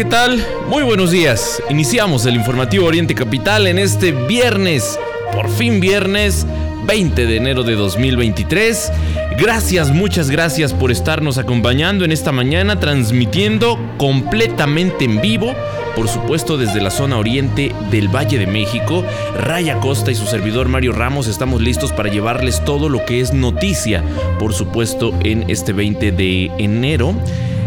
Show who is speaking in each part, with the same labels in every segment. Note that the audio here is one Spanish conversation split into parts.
Speaker 1: ¿Qué tal? Muy buenos días. Iniciamos el informativo Oriente Capital en este viernes, por fin viernes 20 de enero de 2023. Gracias, muchas gracias por estarnos acompañando en esta mañana, transmitiendo completamente en vivo por supuesto desde la zona oriente del Valle de México. Raya Costa y su servidor Mario Ramos estamos listos para llevarles todo lo que es noticia, por supuesto, en este 20 de enero.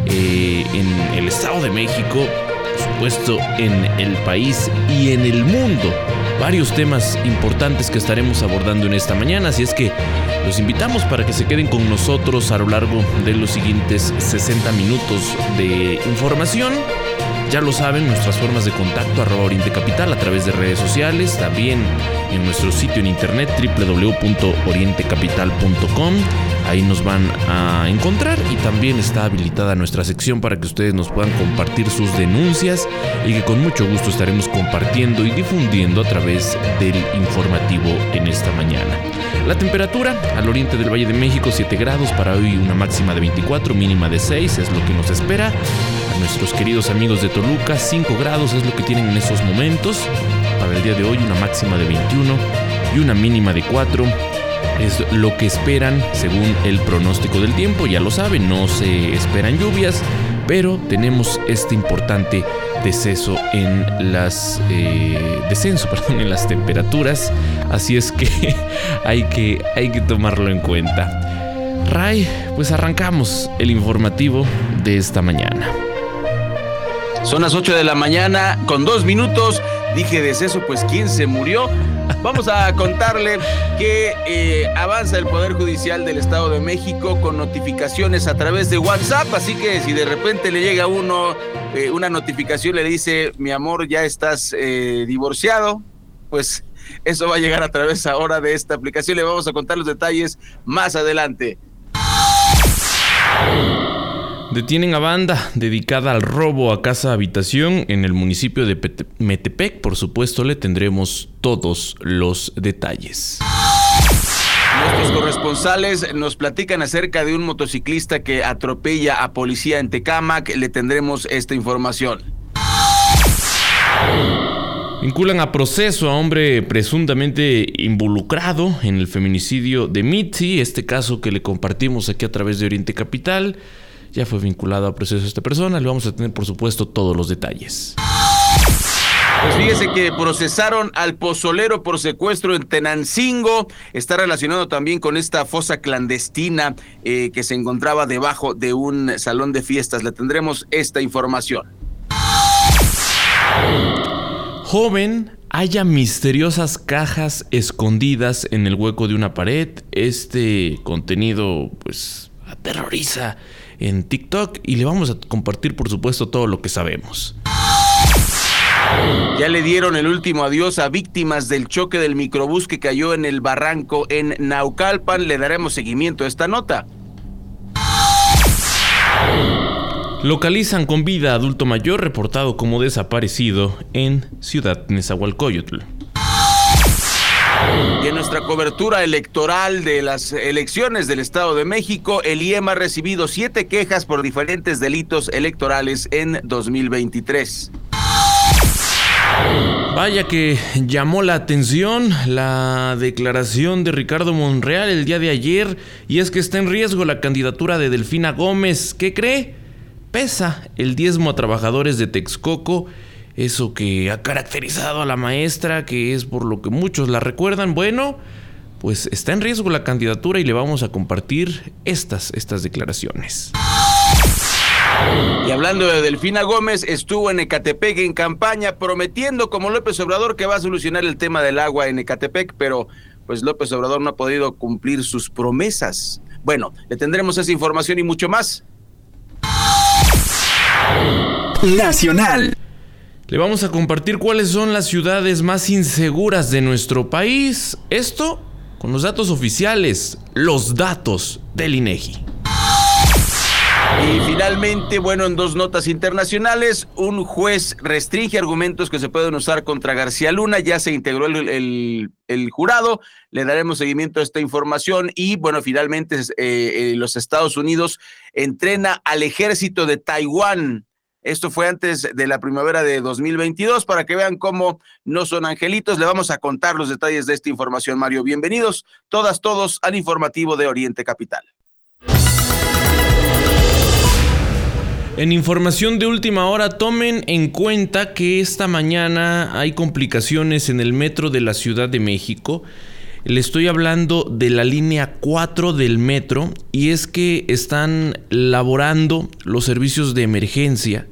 Speaker 1: Eh, en el Estado de México, por supuesto en el país y en el mundo. Varios temas importantes que estaremos abordando en esta mañana, así es que los invitamos para que se queden con nosotros a lo largo de los siguientes 60 minutos de información. Ya lo saben, nuestras formas de contacto arroba Oriente Capital a través de redes sociales, también en nuestro sitio en internet www.orientecapital.com Ahí nos van a encontrar y también está habilitada nuestra sección para que ustedes nos puedan compartir sus denuncias y que con mucho gusto estaremos compartiendo y difundiendo a través del informativo en esta mañana. La temperatura al oriente del Valle de México 7 grados, para hoy una máxima de 24, mínima de 6 es lo que nos espera. A nuestros queridos amigos de Toluca 5 grados es lo que tienen en estos momentos. Para el día de hoy una máxima de 21 y una mínima de 4 es lo que esperan según el pronóstico del tiempo. Ya lo saben, no se esperan lluvias, pero tenemos este importante deceso en las eh, descenso, perdón, en las temperaturas. Así es que hay que hay que tomarlo en cuenta. Ray, pues arrancamos el informativo de esta mañana.
Speaker 2: Son las 8 de la mañana con dos minutos. Dije deceso, pues ¿quién se murió? Vamos a contarle que eh, avanza el Poder Judicial del Estado de México con notificaciones a través de WhatsApp, así que si de repente le llega a uno eh, una notificación, le dice, mi amor, ya estás eh, divorciado, pues eso va a llegar a través ahora de esta aplicación. Le vamos a contar los detalles más adelante.
Speaker 1: Detienen a banda dedicada al robo a casa habitación en el municipio de Metepec. Por supuesto, le tendremos todos los detalles.
Speaker 2: Nuestros corresponsales nos platican acerca de un motociclista que atropella a policía en Tecámac. Le tendremos esta información.
Speaker 1: Vinculan a proceso a hombre presuntamente involucrado en el feminicidio de Mitzi, este caso que le compartimos aquí a través de Oriente Capital ya fue vinculado a proceso esta persona. Le vamos a tener, por supuesto, todos los detalles.
Speaker 2: Pues fíjese que procesaron al pozolero por secuestro en Tenancingo. Está relacionado también con esta fosa clandestina eh, que se encontraba debajo de un salón de fiestas. Le tendremos esta información.
Speaker 1: Joven haya misteriosas cajas escondidas en el hueco de una pared. Este contenido, pues, aterroriza en TikTok y le vamos a compartir por supuesto todo lo que sabemos.
Speaker 2: Ya le dieron el último adiós a víctimas del choque del microbús que cayó en el barranco en Naucalpan. Le daremos seguimiento a esta nota.
Speaker 1: Localizan con vida adulto mayor reportado como desaparecido en Ciudad Nezahualcóyotl.
Speaker 2: Y en nuestra cobertura electoral de las elecciones del Estado de México, el IEM ha recibido siete quejas por diferentes delitos electorales en 2023.
Speaker 1: Vaya que llamó la atención la declaración de Ricardo Monreal el día de ayer y es que está en riesgo la candidatura de Delfina Gómez. ¿Qué cree? Pesa el diezmo a trabajadores de Texcoco eso que ha caracterizado a la maestra, que es por lo que muchos la recuerdan, bueno, pues está en riesgo la candidatura y le vamos a compartir estas, estas declaraciones.
Speaker 2: Y hablando de Delfina Gómez, estuvo en Ecatepec en campaña prometiendo como López Obrador que va a solucionar el tema del agua en Ecatepec, pero pues López Obrador no ha podido cumplir sus promesas. Bueno, le tendremos esa información y mucho más.
Speaker 1: Nacional. Le vamos a compartir cuáles son las ciudades más inseguras de nuestro país. Esto con los datos oficiales, los datos del INEGI.
Speaker 2: Y finalmente, bueno, en dos notas internacionales, un juez restringe argumentos que se pueden usar contra García Luna, ya se integró el, jurado, le daremos seguimiento a esta información y bueno, finalmente eh, eh, los Estados Unidos entrena al ejército de Taiwán. Esto fue antes de la primavera de 2022 para que vean cómo no son angelitos. Le vamos a contar los detalles de esta información, Mario. Bienvenidos todas, todos al informativo de Oriente Capital.
Speaker 1: En información de última hora, tomen en cuenta que esta mañana hay complicaciones en el metro de la Ciudad de México. Le estoy hablando de la línea 4 del metro y es que están laborando los servicios de emergencia.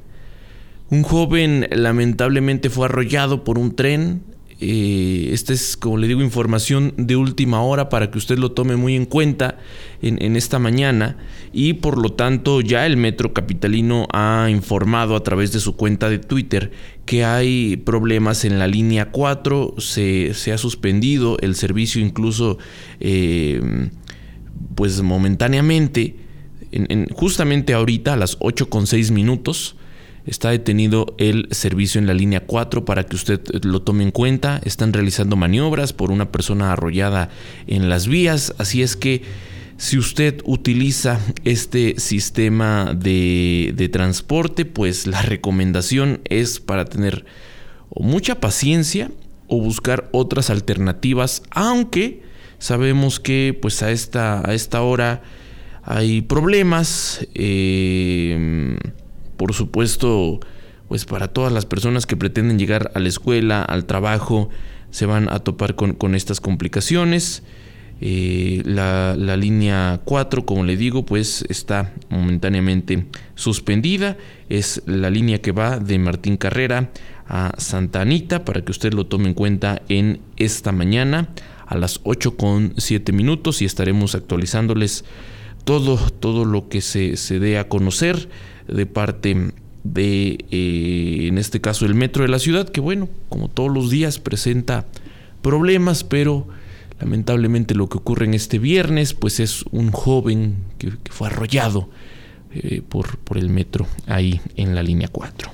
Speaker 1: Un joven lamentablemente fue arrollado por un tren eh, esta es, como le digo, información de última hora para que usted lo tome muy en cuenta en, esta mañana. Y por lo tanto, ya el Metro Capitalino ha informado a través de su cuenta de Twitter que hay problemas en la línea 4. Se, ha suspendido el servicio, incluso, eh, pues momentáneamente. justamente ahorita a las 8 con 6 minutos Está detenido el servicio en la línea 4 para que usted lo tome en cuenta. Están realizando maniobras por una persona arrollada en las vías. Así es que si usted utiliza este sistema de, transporte, pues la recomendación es para tener mucha paciencia o buscar otras alternativas, aunque sabemos que pues a esta, a esta hora hay problemas. Eh, por supuesto, pues para todas las personas que pretenden llegar a la escuela, al trabajo, se van a topar con, estas complicaciones. Eh, la, línea 4, como le digo, pues está momentáneamente suspendida. Es la línea que va de Martín Carrera a Santa Anita para que usted lo tome en cuenta en esta mañana a las 8 con 7 minutos y estaremos actualizándoles todo, todo lo que se, se dé a conocer de parte de, eh, en este caso, el metro de la ciudad, que bueno, como todos los días presenta problemas, pero lamentablemente lo que ocurre en este viernes, pues es un joven que, fue arrollado eh, por, por el metro ahí en la línea 4.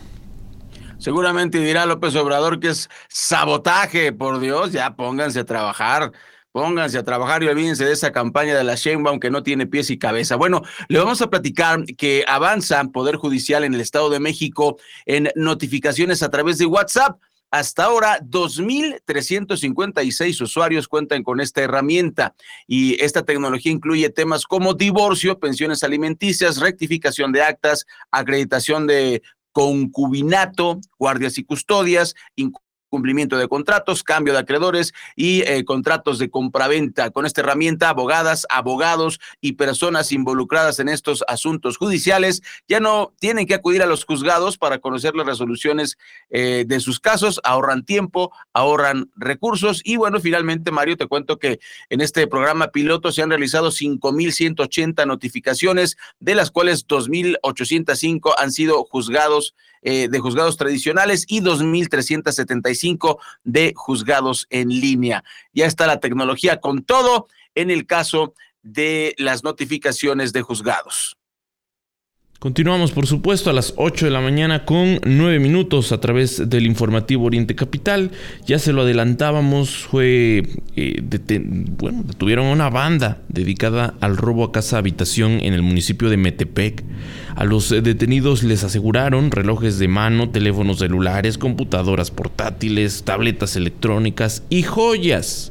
Speaker 2: Seguramente dirá López Obrador que es sabotaje, por Dios, ya pónganse a trabajar. Pónganse a trabajar y olvídense de esa campaña de la Sheinbaum que no tiene pies y cabeza. Bueno, le vamos a platicar que avanza Poder Judicial en el Estado de México en notificaciones a través de WhatsApp. Hasta ahora, 2.356 usuarios cuentan con esta herramienta y esta tecnología incluye temas como divorcio, pensiones alimenticias, rectificación de actas, acreditación de concubinato, guardias y custodias, cumplimiento de contratos, cambio de acreedores y eh, contratos de compraventa. Con esta herramienta, abogadas, abogados y personas involucradas en estos asuntos judiciales ya no tienen que acudir a los juzgados para conocer las resoluciones eh, de sus casos, ahorran tiempo, ahorran recursos y bueno, finalmente, Mario, te cuento que en este programa piloto se han realizado 5.180 notificaciones, de las cuales 2.805 han sido juzgados eh, de juzgados tradicionales y 2.375 de juzgados en línea. Ya está la tecnología con todo en el caso de las notificaciones de juzgados.
Speaker 1: Continuamos, por supuesto, a las 8 de la mañana con 9 minutos a través del informativo Oriente Capital. Ya se lo adelantábamos, fue. Eh, bueno, detuvieron una banda dedicada al robo a casa habitación en el municipio de Metepec. A los detenidos les aseguraron relojes de mano, teléfonos celulares, computadoras portátiles, tabletas electrónicas y joyas.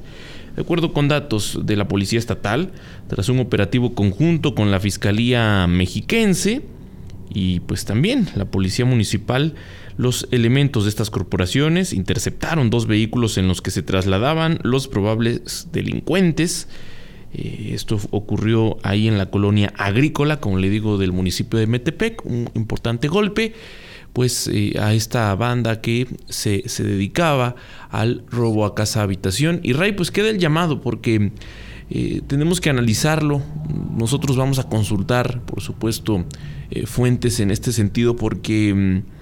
Speaker 1: De acuerdo con datos de la Policía Estatal, tras un operativo conjunto con la Fiscalía Mexiquense, y pues también la policía municipal, los elementos de estas corporaciones interceptaron dos vehículos en los que se trasladaban los probables delincuentes. Eh, esto ocurrió ahí en la colonia agrícola, como le digo, del municipio de Metepec, un importante golpe. pues eh, a esta banda que se, dedicaba al robo a casa habitación. Y Ray, pues queda el llamado porque eh, tenemos que analizarlo. Nosotros vamos a consultar, por supuesto, eh, fuentes en este sentido porque mm,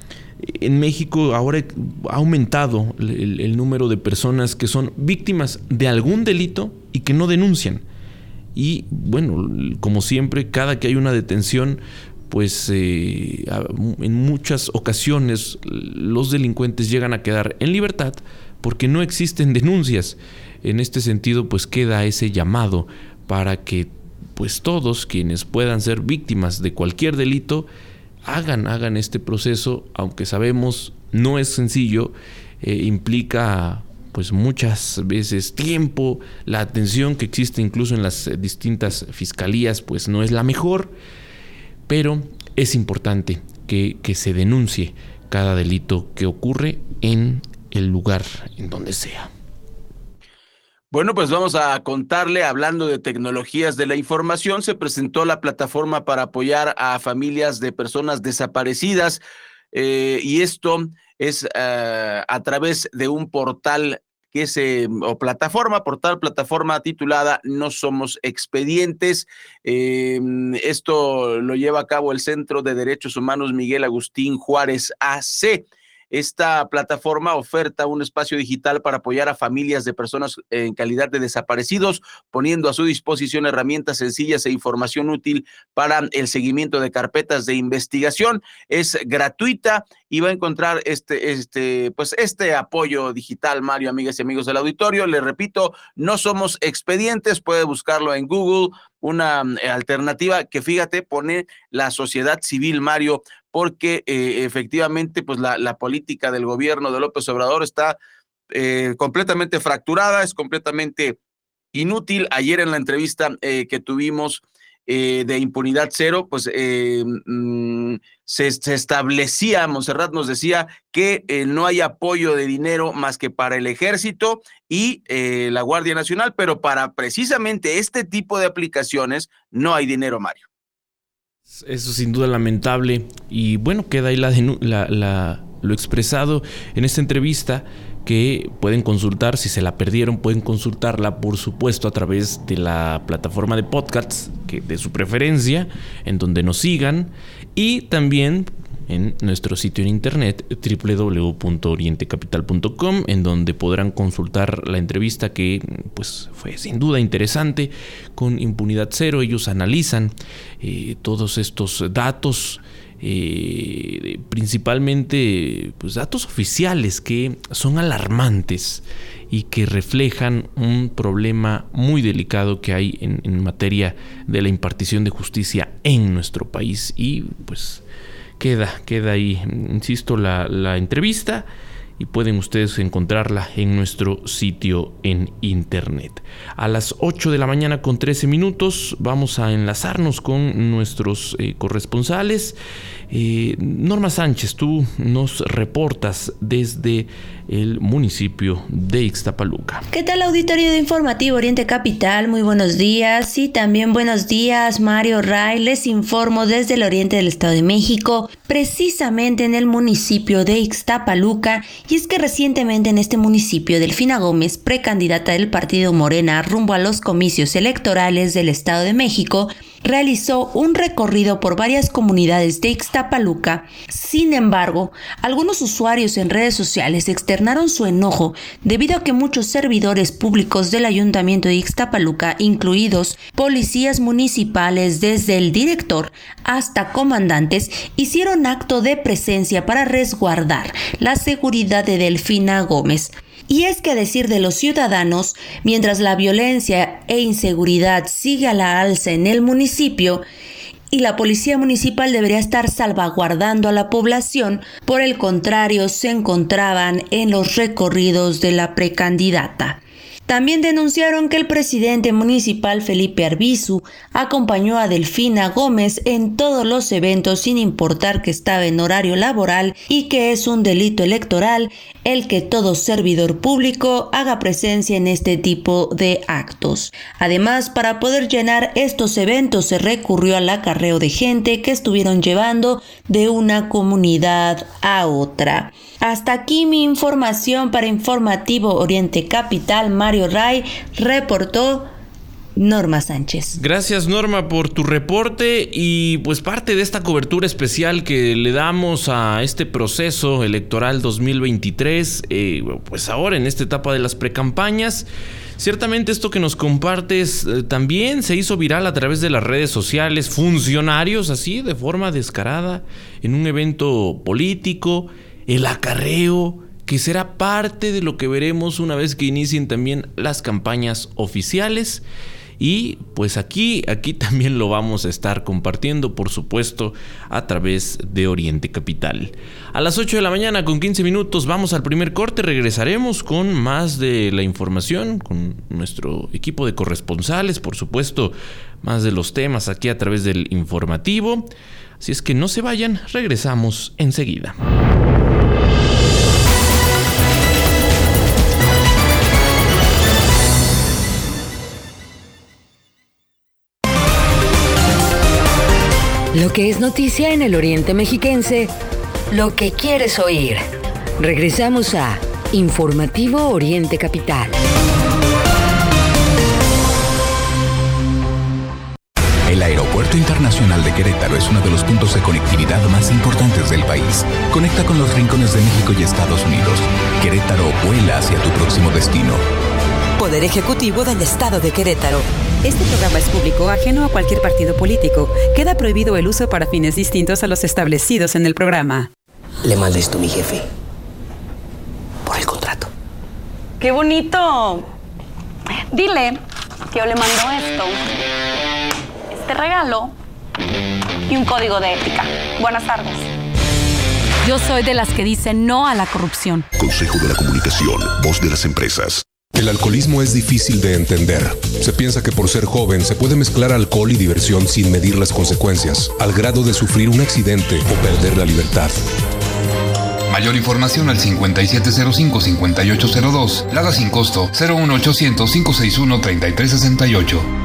Speaker 1: en México ahora ha aumentado el, número de personas que son víctimas de algún delito y que no denuncian. Y bueno, como siempre, cada que hay una detención, pues eh, en muchas ocasiones los delincuentes llegan a quedar en libertad porque no existen denuncias. En este sentido, pues queda ese llamado para que pues todos quienes puedan ser víctimas de cualquier delito hagan, hagan este proceso, aunque sabemos no es sencillo, eh, implica pues muchas veces tiempo, la atención que existe incluso en las distintas fiscalías pues no es la mejor pero es importante que, se denuncie cada delito que ocurre en el lugar en donde sea.
Speaker 2: Bueno, pues vamos a contarle, hablando de tecnologías de la información, se presentó la plataforma para apoyar a familias de personas desaparecidas eh, y esto es eh, a través de un portal que es o plataforma, portal, plataforma titulada No Somos Expedientes. Em, esto lo lleva a cabo el Centro de Derechos Humanos Miguel Agustín Juárez AC. Esta plataforma oferta un espacio digital para apoyar a familias de personas en calidad de desaparecidos, poniendo a su disposición herramientas sencillas e información útil para el seguimiento de carpetas de investigación. Es gratuita y va a encontrar este, este, pues este apoyo digital, Mario, amigas y amigos del auditorio. Le repito, no somos expedientes, puede buscarlo en Google, una eh, alternativa que fíjate, pone la sociedad civil, Mario, porque eh, efectivamente pues la, política del gobierno de López Obrador está eh, completamente fracturada, es completamente inútil. Ayer en la entrevista eh, que tuvimos de impunidad cero, pues mm, se, establecía, Monserrat nos decía que no hay apoyo de dinero más que para el ejército y la Guardia Nacional, pero para precisamente este tipo de aplicaciones no hay dinero, Mario.
Speaker 1: Eso sin duda lamentable. Y bueno, queda ahí la, lo expresado en esta entrevista que pueden consultar, si se la perdieron, pueden consultarla, por supuesto, a través de la plataforma de podcasts que, de su preferencia, en donde nos sigan. Y también en nuestro sitio en internet www.orientecapital.com en donde podrán consultar la entrevista que pues fue sin duda interesante con impunidad cero ellos analizan eh, todos estos datos eh, principalmente pues, datos oficiales que son alarmantes y que reflejan un problema muy delicado que hay en, en materia de la impartición de justicia en nuestro país. Y pues queda, queda ahí, insisto, la, la entrevista y pueden ustedes encontrarla en nuestro sitio en internet. A las 8 de la mañana con 13 minutos vamos a enlazarnos con nuestros eh, corresponsales. Eh, Norma Sánchez, tú nos reportas desde el municipio de Ixtapaluca.
Speaker 3: ¿Qué tal auditorio de Informativo Oriente Capital? Muy buenos días y también buenos días Mario Ray. Les informo desde el oriente del Estado de México, precisamente en el municipio de Ixtapaluca. Y es que recientemente en este municipio Delfina Gómez, precandidata del partido Morena rumbo a los comicios electorales del Estado de México, realizó un recorrido por varias comunidades de Ixtapaluca. Sin embargo, algunos usuarios en redes sociales externaron su enojo debido a que muchos servidores públicos del Ayuntamiento de Ixtapaluca, incluidos policías municipales desde el director hasta comandantes, hicieron acto de presencia para resguardar la seguridad de Delfina Gómez. Y es que a decir de los ciudadanos, mientras la violencia e inseguridad sigue a la alza en el municipio, y la policía municipal debería estar salvaguardando a la población, por el contrario se encontraban en los recorridos de la precandidata. También denunciaron que el presidente municipal Felipe Arbizu acompañó a Delfina Gómez en todos los eventos sin importar que estaba en horario laboral y que es un delito electoral el que todo servidor público haga presencia en este tipo de actos. Además, para poder llenar estos eventos se recurrió al acarreo de gente que estuvieron llevando de una comunidad a otra. Hasta aquí mi información para Informativo Oriente Capital. Mario Ray reportó Norma Sánchez.
Speaker 1: Gracias Norma por tu reporte y pues parte de esta cobertura especial que le damos a este proceso electoral 2023, eh, pues ahora en esta etapa de las precampañas. Ciertamente esto que nos compartes eh, también se hizo viral a través de las redes sociales, funcionarios así de forma descarada en un evento político, el acarreo, que será parte de lo que veremos una vez que inicien también las campañas oficiales. Y pues aquí, aquí también lo vamos a estar compartiendo, por supuesto, a través de Oriente Capital. A las 8 de la mañana con 15 minutos vamos al primer corte, regresaremos con más de la información, con nuestro equipo de corresponsales, por supuesto, más de los temas aquí a través del informativo. Si es que no se vayan, regresamos enseguida.
Speaker 4: Lo que es noticia en el Oriente Mexiquense, lo que quieres oír. Regresamos a Informativo Oriente Capital.
Speaker 5: El Aeropuerto Internacional de Querétaro es uno de los puntos de conectividad más importantes del país. Conecta con los rincones de México y Estados Unidos. Querétaro vuela hacia tu próximo destino.
Speaker 6: Poder Ejecutivo del Estado de Querétaro. Este programa es público, ajeno a cualquier partido político. Queda prohibido el uso para fines distintos a los establecidos en el programa.
Speaker 7: Le manda esto a mi jefe. Por el contrato.
Speaker 8: ¡Qué bonito! Dile que yo le mando esto, este regalo y un código de ética. Buenas tardes. Yo soy de las que dicen no a la corrupción.
Speaker 9: Consejo de la Comunicación, voz de las empresas.
Speaker 10: El alcoholismo es difícil de entender. Se piensa que por ser joven se puede mezclar alcohol y diversión sin medir las consecuencias, al grado de sufrir un accidente o perder la libertad.
Speaker 11: Mayor información al 5705-5802. Lada sin costo 01800-561-3368.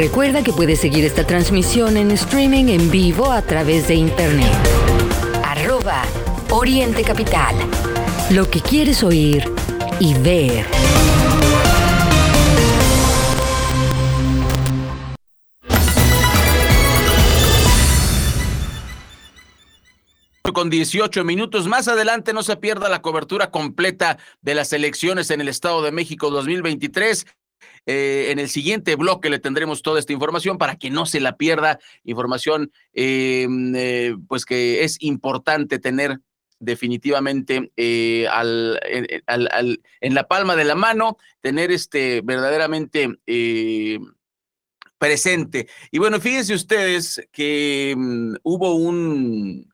Speaker 4: Recuerda que puedes seguir esta transmisión en streaming en vivo a través de internet. Arroba Oriente Capital. Lo que quieres oír y ver.
Speaker 2: con 18 minutos. Más adelante no se pierda la cobertura completa de las elecciones en el Estado de México 2023. Eh, en el siguiente bloque le tendremos toda esta información para que no se la pierda. Información, eh, eh, pues que es importante tener definitivamente al, en la palma de la mano, tener este verdaderamente presente. Y bueno, fíjense ustedes que mm, hubo un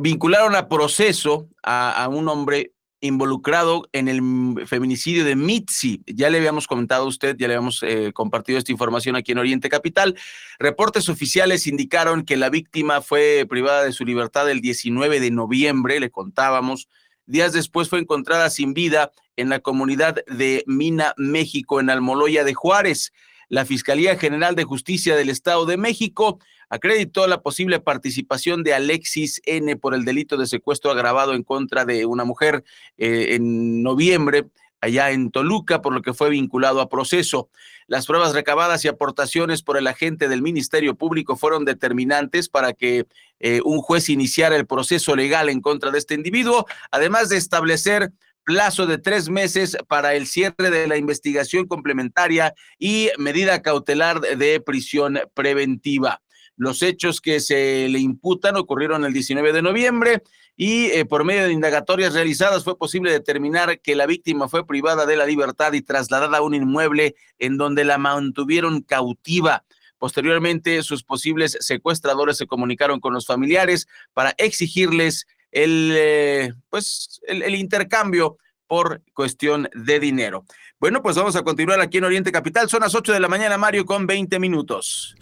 Speaker 2: vincularon a proceso a un hombre involucrado en el feminicidio de Mitzi. Ya le habíamos comentado a usted, ya le habíamos eh, compartido esta información aquí en Oriente Capital. Reportes oficiales indicaron que la víctima fue privada de su libertad el 19 de noviembre, le contábamos. Días después fue encontrada sin vida en la comunidad de Mina, México, en Almoloya de Juárez. La Fiscalía General de Justicia del Estado de México acreditó la posible participación de Alexis N por el delito de secuestro agravado en contra de una mujer eh, en noviembre allá en Toluca, por lo que fue vinculado a proceso. Las pruebas recabadas y aportaciones por el agente del Ministerio Público fueron determinantes para que eh, un juez iniciara el proceso legal en contra de este individuo, además de establecer plazo de tres meses para el cierre de la investigación complementaria y medida cautelar de prisión preventiva. Los hechos que se le imputan ocurrieron el 19 de noviembre y eh, por medio de indagatorias realizadas fue posible determinar que la víctima fue privada de la libertad y trasladada a un inmueble en donde la mantuvieron cautiva. Posteriormente, sus posibles secuestradores se comunicaron con los familiares para exigirles el, eh, pues, el intercambio por cuestión de dinero. Bueno, pues vamos a continuar aquí en Oriente Capital. Son las 8 de la mañana, Mario, con 20 minutos.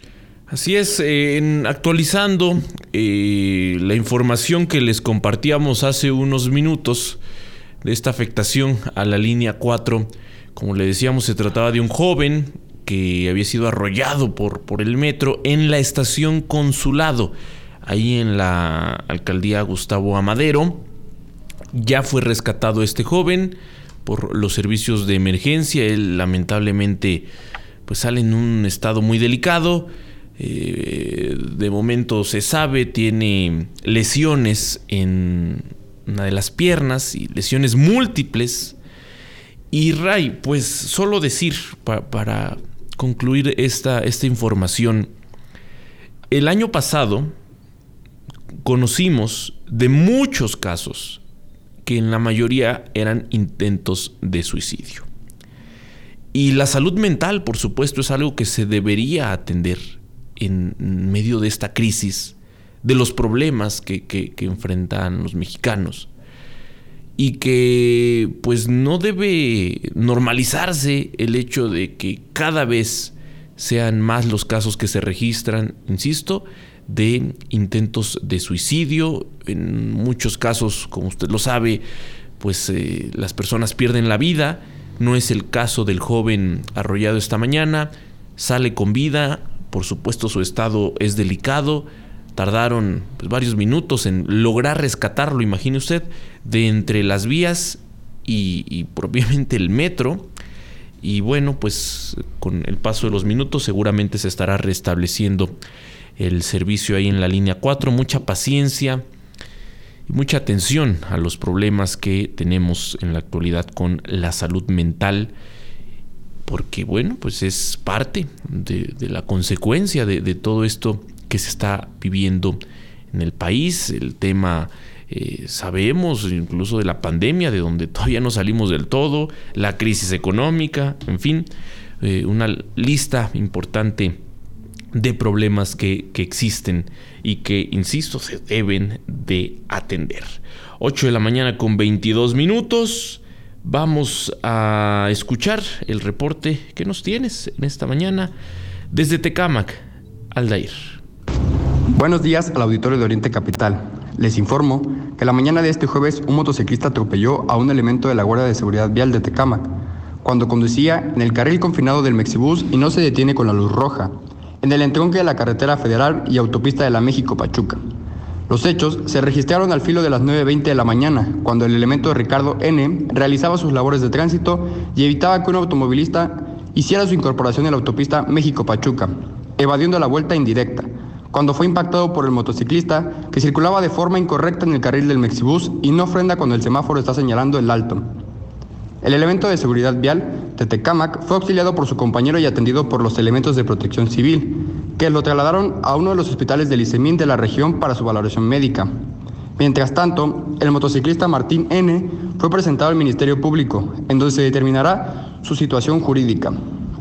Speaker 1: Así es, en, actualizando eh, la información que les compartíamos hace unos minutos de esta afectación a la línea 4, como le decíamos, se trataba de un joven que había sido arrollado por, por el metro en la estación Consulado, ahí en la alcaldía Gustavo Amadero. Ya fue rescatado este joven por los servicios de emergencia. Él lamentablemente pues sale en un estado muy delicado. Eh, de momento se sabe, tiene lesiones en una de las piernas y lesiones múltiples. Y Ray, pues solo decir para concluir esta, esta información, el año pasado conocimos de muchos casos que en la mayoría eran intentos de suicidio. Y la salud mental, por supuesto, es algo que se debería atender en medio de esta crisis, de los problemas que, enfrentan los mexicanos y que pues no debe normalizarse el hecho de que cada vez sean más los casos que se registran, insisto, de intentos de suicidio. En muchos casos, como usted lo sabe, pues eh, las personas pierden la vida. No es el caso del joven arrollado esta mañana. Sale con vida, por supuesto su estado es delicado. Tardaron pues, varios minutos en lograr rescatarlo, imagine usted, de entre las vías y, propiamente el metro. Y bueno, pues con el paso de los minutos seguramente se estará restableciendo el servicio ahí en la línea 4. Mucha paciencia y mucha atención a los problemas que tenemos en la actualidad con la salud mental porque bueno, pues es parte de, la consecuencia de, todo esto que se está viviendo en el país, el tema eh, sabemos incluso de la pandemia, de donde todavía no salimos del todo, la crisis económica, en fin, eh, una lista importante de problemas que, que, existen y que, insisto, se deben de atender. 8 de la mañana con 22 minutos. Vamos a escuchar el reporte que nos tienes en esta mañana desde Tecámac, Aldair.
Speaker 12: Buenos días al auditorio de Oriente Capital. Les informo que la mañana de este jueves un motociclista atropelló a un elemento de la Guardia de Seguridad Vial de Tecámac cuando conducía en el carril confinado del Mexibus y no se detiene con la luz roja, en el entronque de la carretera federal y autopista de la México-Pachuca. Los hechos se registraron al filo de las 9.20 de la mañana, cuando el elemento de Ricardo N. realizaba sus labores de tránsito y evitaba que un automovilista hiciera su incorporación en la autopista México-Pachuca, evadiendo la vuelta indirecta, cuando fue impactado por el motociclista que circulaba de forma incorrecta en el carril del Mexibus y no frena cuando el semáforo está señalando el alto. El elemento de seguridad vial, Tetecamac, fue auxiliado por su compañero y atendido por los elementos de protección civil, que lo trasladaron a uno de los hospitales del ICEMIN de la región para su valoración médica. Mientras tanto, el motociclista Martín N. fue presentado al Ministerio Público, en donde se determinará su situación jurídica.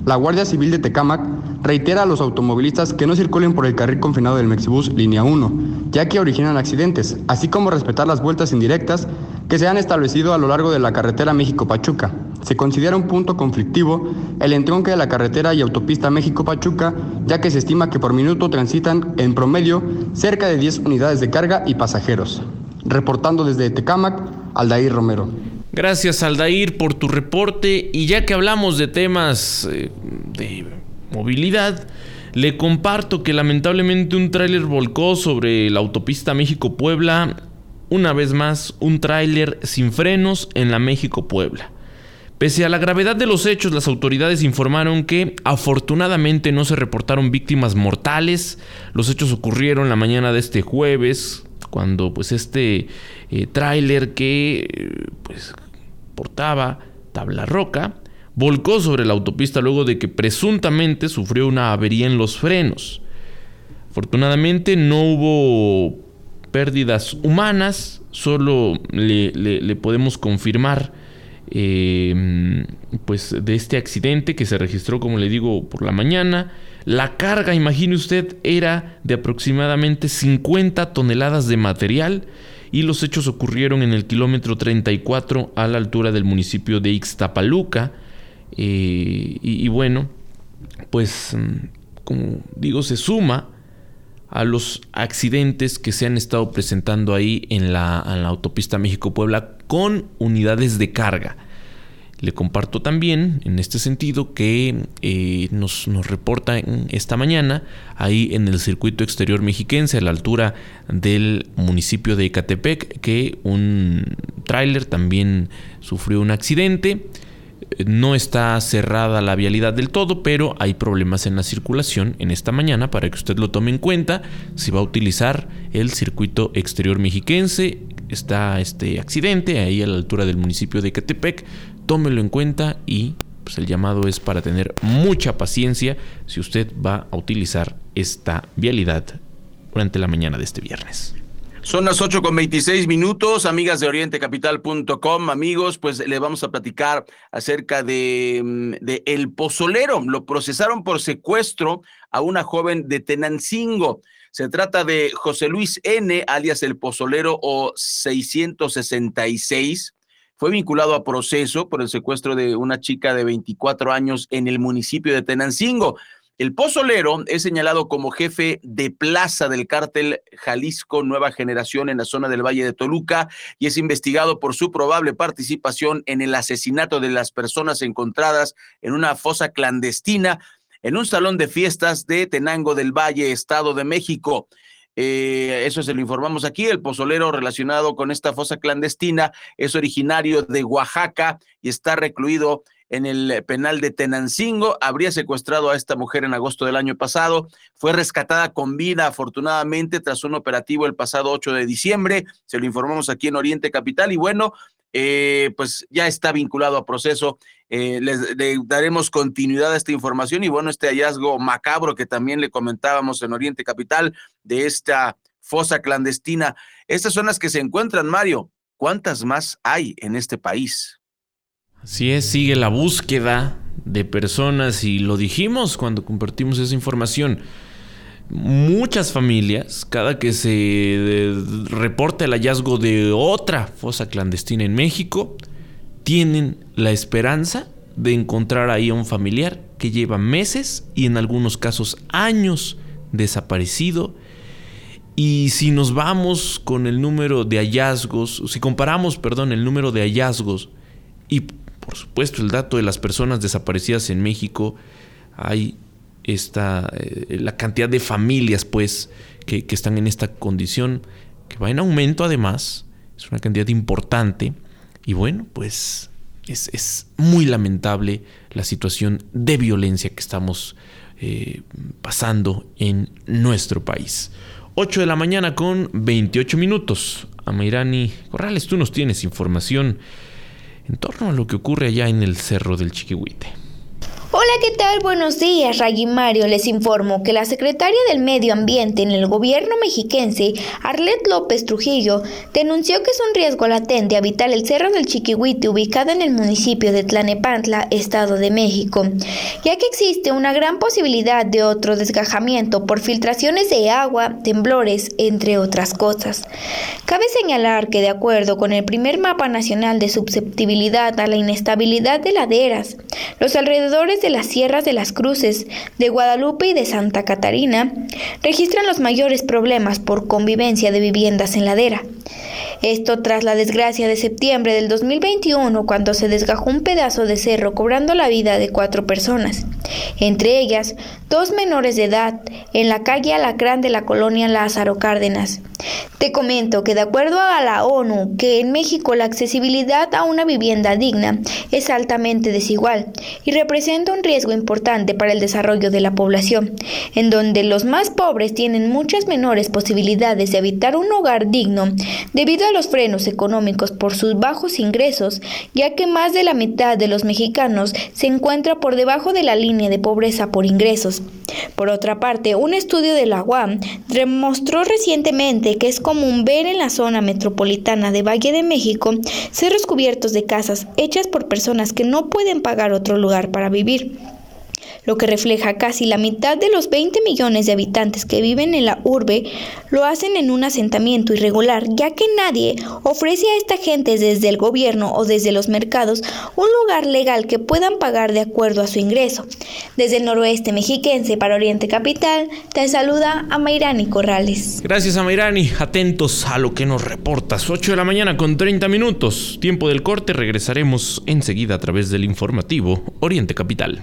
Speaker 12: La Guardia Civil de Tecámac reitera a los automovilistas que no circulen por el carril confinado del Mexibus Línea 1, ya que originan accidentes, así como respetar las vueltas indirectas que se han establecido a lo largo de la carretera México-Pachuca. Se considera un punto conflictivo el entronque de la carretera y autopista México-Pachuca, ya que se estima que por minuto transitan en promedio cerca de 10 unidades de carga y pasajeros. Reportando desde Tecámac, Aldair Romero.
Speaker 1: Gracias Aldair por tu reporte y ya que hablamos de temas eh, de movilidad, le comparto que lamentablemente un tráiler volcó sobre la autopista México-Puebla, una vez más un tráiler sin frenos en la México-Puebla. Pese a la gravedad de los hechos, las autoridades informaron que afortunadamente no se reportaron víctimas mortales. Los hechos ocurrieron la mañana de este jueves, cuando pues este eh, tráiler que eh, pues portaba tabla roca volcó sobre la autopista luego de que presuntamente sufrió una avería en los frenos. Afortunadamente no hubo pérdidas humanas, solo le podemos confirmar eh, pues de este accidente que se registró, como le digo, por la mañana. La carga, imagine usted, era de aproximadamente 50 toneladas de material y los hechos ocurrieron en el kilómetro 34 a la altura del municipio de Ixtapaluca. Eh, y, bueno, pues como digo, se suma a los accidentes que se han estado presentando ahí en la, autopista México-Puebla con unidades de carga. Le comparto también en este sentido que eh, nos, nos reporta esta mañana ahí en el circuito exterior mexiquense a la altura del municipio de Ecatepec que un tráiler también sufrió un accidente. No está cerrada la vialidad del todo, pero hay problemas en la circulación en esta mañana para que usted lo tome en cuenta. Si va a utilizar el circuito exterior mexiquense, está este accidente ahí a la altura del municipio de Catepec, tómelo en cuenta y pues el llamado es para tener mucha paciencia si usted va a utilizar esta vialidad durante la mañana de este viernes.
Speaker 2: Son las 8 con 26 minutos, amigas de orientecapital.com, amigos, pues le vamos a platicar acerca de, mm, de, El Pozolero. Lo procesaron por secuestro a una joven de Tenancingo. Se trata de José Luis N., alias El Pozolero o 666. Fue vinculado a proceso por el secuestro de una chica de 24 años en el municipio de Tenancingo. El pozolero es señalado como jefe de plaza del cártel Jalisco Nueva Generación en la zona del Valle de Toluca y es investigado por su probable participación en el asesinato de las personas encontradas en una fosa clandestina en un salón de fiestas de Tenango del Valle, Estado de México. Eh, eso se lo informamos aquí. El pozolero relacionado con esta fosa clandestina es originario de Oaxaca y está recluido en el penal de Tenancingo. Habría secuestrado a esta mujer en agosto del año pasado. Fue rescatada con vida, afortunadamente, tras un operativo el pasado 8 de diciembre. Se lo informamos aquí en Oriente Capital. Y bueno, eh, pues ya está vinculado a proceso. Eh, les, daremos continuidad a esta información y bueno, este hallazgo macabro que también le comentábamos en Oriente Capital de esta fosa clandestina. Estas son las que se encuentran, Mario. ¿Cuántas más hay en este país?
Speaker 1: Así es, sigue la búsqueda de personas y lo dijimos cuando compartimos esa información. Muchas familias, cada que se eh, reporta el hallazgo de otra fosa clandestina en México, tienen la esperanza de encontrar ahí a un familiar que lleva meses y en algunos casos años desaparecido. Y si nos vamos con el número de hallazgos, si comparamos, perdón, el número de hallazgos y por supuesto, el dato de las personas desaparecidas en México, hay esta, eh, la cantidad de familias, pues, que, están en esta condición, que va en aumento además, es una cantidad importante, y bueno, pues es, muy lamentable la situación de violencia que estamos eh, pasando en nuestro país. 8 de la mañana con 28 minutos. Amairani Corrales, tú nos tienes información en torno a lo que ocurre allá en el Cerro del Chiquihuite.
Speaker 13: Hola, ¿qué tal? Buenos días, Ray Mario. Les informo que la secretaria del Medio Ambiente en el gobierno mexiquense, Arlet López Trujillo, denunció que es un riesgo latente habitar el Cerro del Chiquihuite ubicado en el municipio de Tlanepantla, Estado de México, ya que existe una gran posibilidad de otro desgajamiento por filtraciones de agua, temblores, entre otras cosas. Cabe señalar que de acuerdo con el primer mapa nacional de susceptibilidad a la inestabilidad de laderas, los alrededores de las sierras de las Cruces, de Guadalupe y de Santa Catarina registran los mayores problemas por convivencia de viviendas en ladera. Esto tras la desgracia de septiembre del 2021 cuando se desgajó un pedazo de cerro cobrando la vida de cuatro personas. entre ellas dos menores de edad en la calle Alacrán de la colonia Lázaro Cárdenas. Te comento que de acuerdo a la ONU, que en México la accesibilidad a una vivienda digna es altamente desigual y representa un riesgo importante para el desarrollo de la población, en donde los más pobres tienen muchas menores posibilidades de habitar un hogar digno debido a los frenos económicos por sus bajos ingresos, ya que más de la mitad de los mexicanos se encuentra por debajo de la línea de pobreza por ingresos. Por otra parte, un estudio de la UAM demostró recientemente que es común ver en la zona metropolitana de Valle de México cerros cubiertos de casas hechas por personas que no pueden pagar otro lugar para vivir deep lo que refleja casi la mitad de los 20 millones de habitantes que viven en la urbe, lo hacen en un asentamiento irregular, ya que nadie ofrece a esta gente desde el gobierno o desde los mercados un lugar legal que puedan pagar de acuerdo a su ingreso. Desde el noroeste mexiquense para Oriente Capital, te saluda a Mayrani Corrales.
Speaker 1: Gracias a Mayrani, atentos a lo que nos reportas. 8 de la mañana con 30 minutos. Tiempo del corte, regresaremos enseguida a través del informativo Oriente Capital.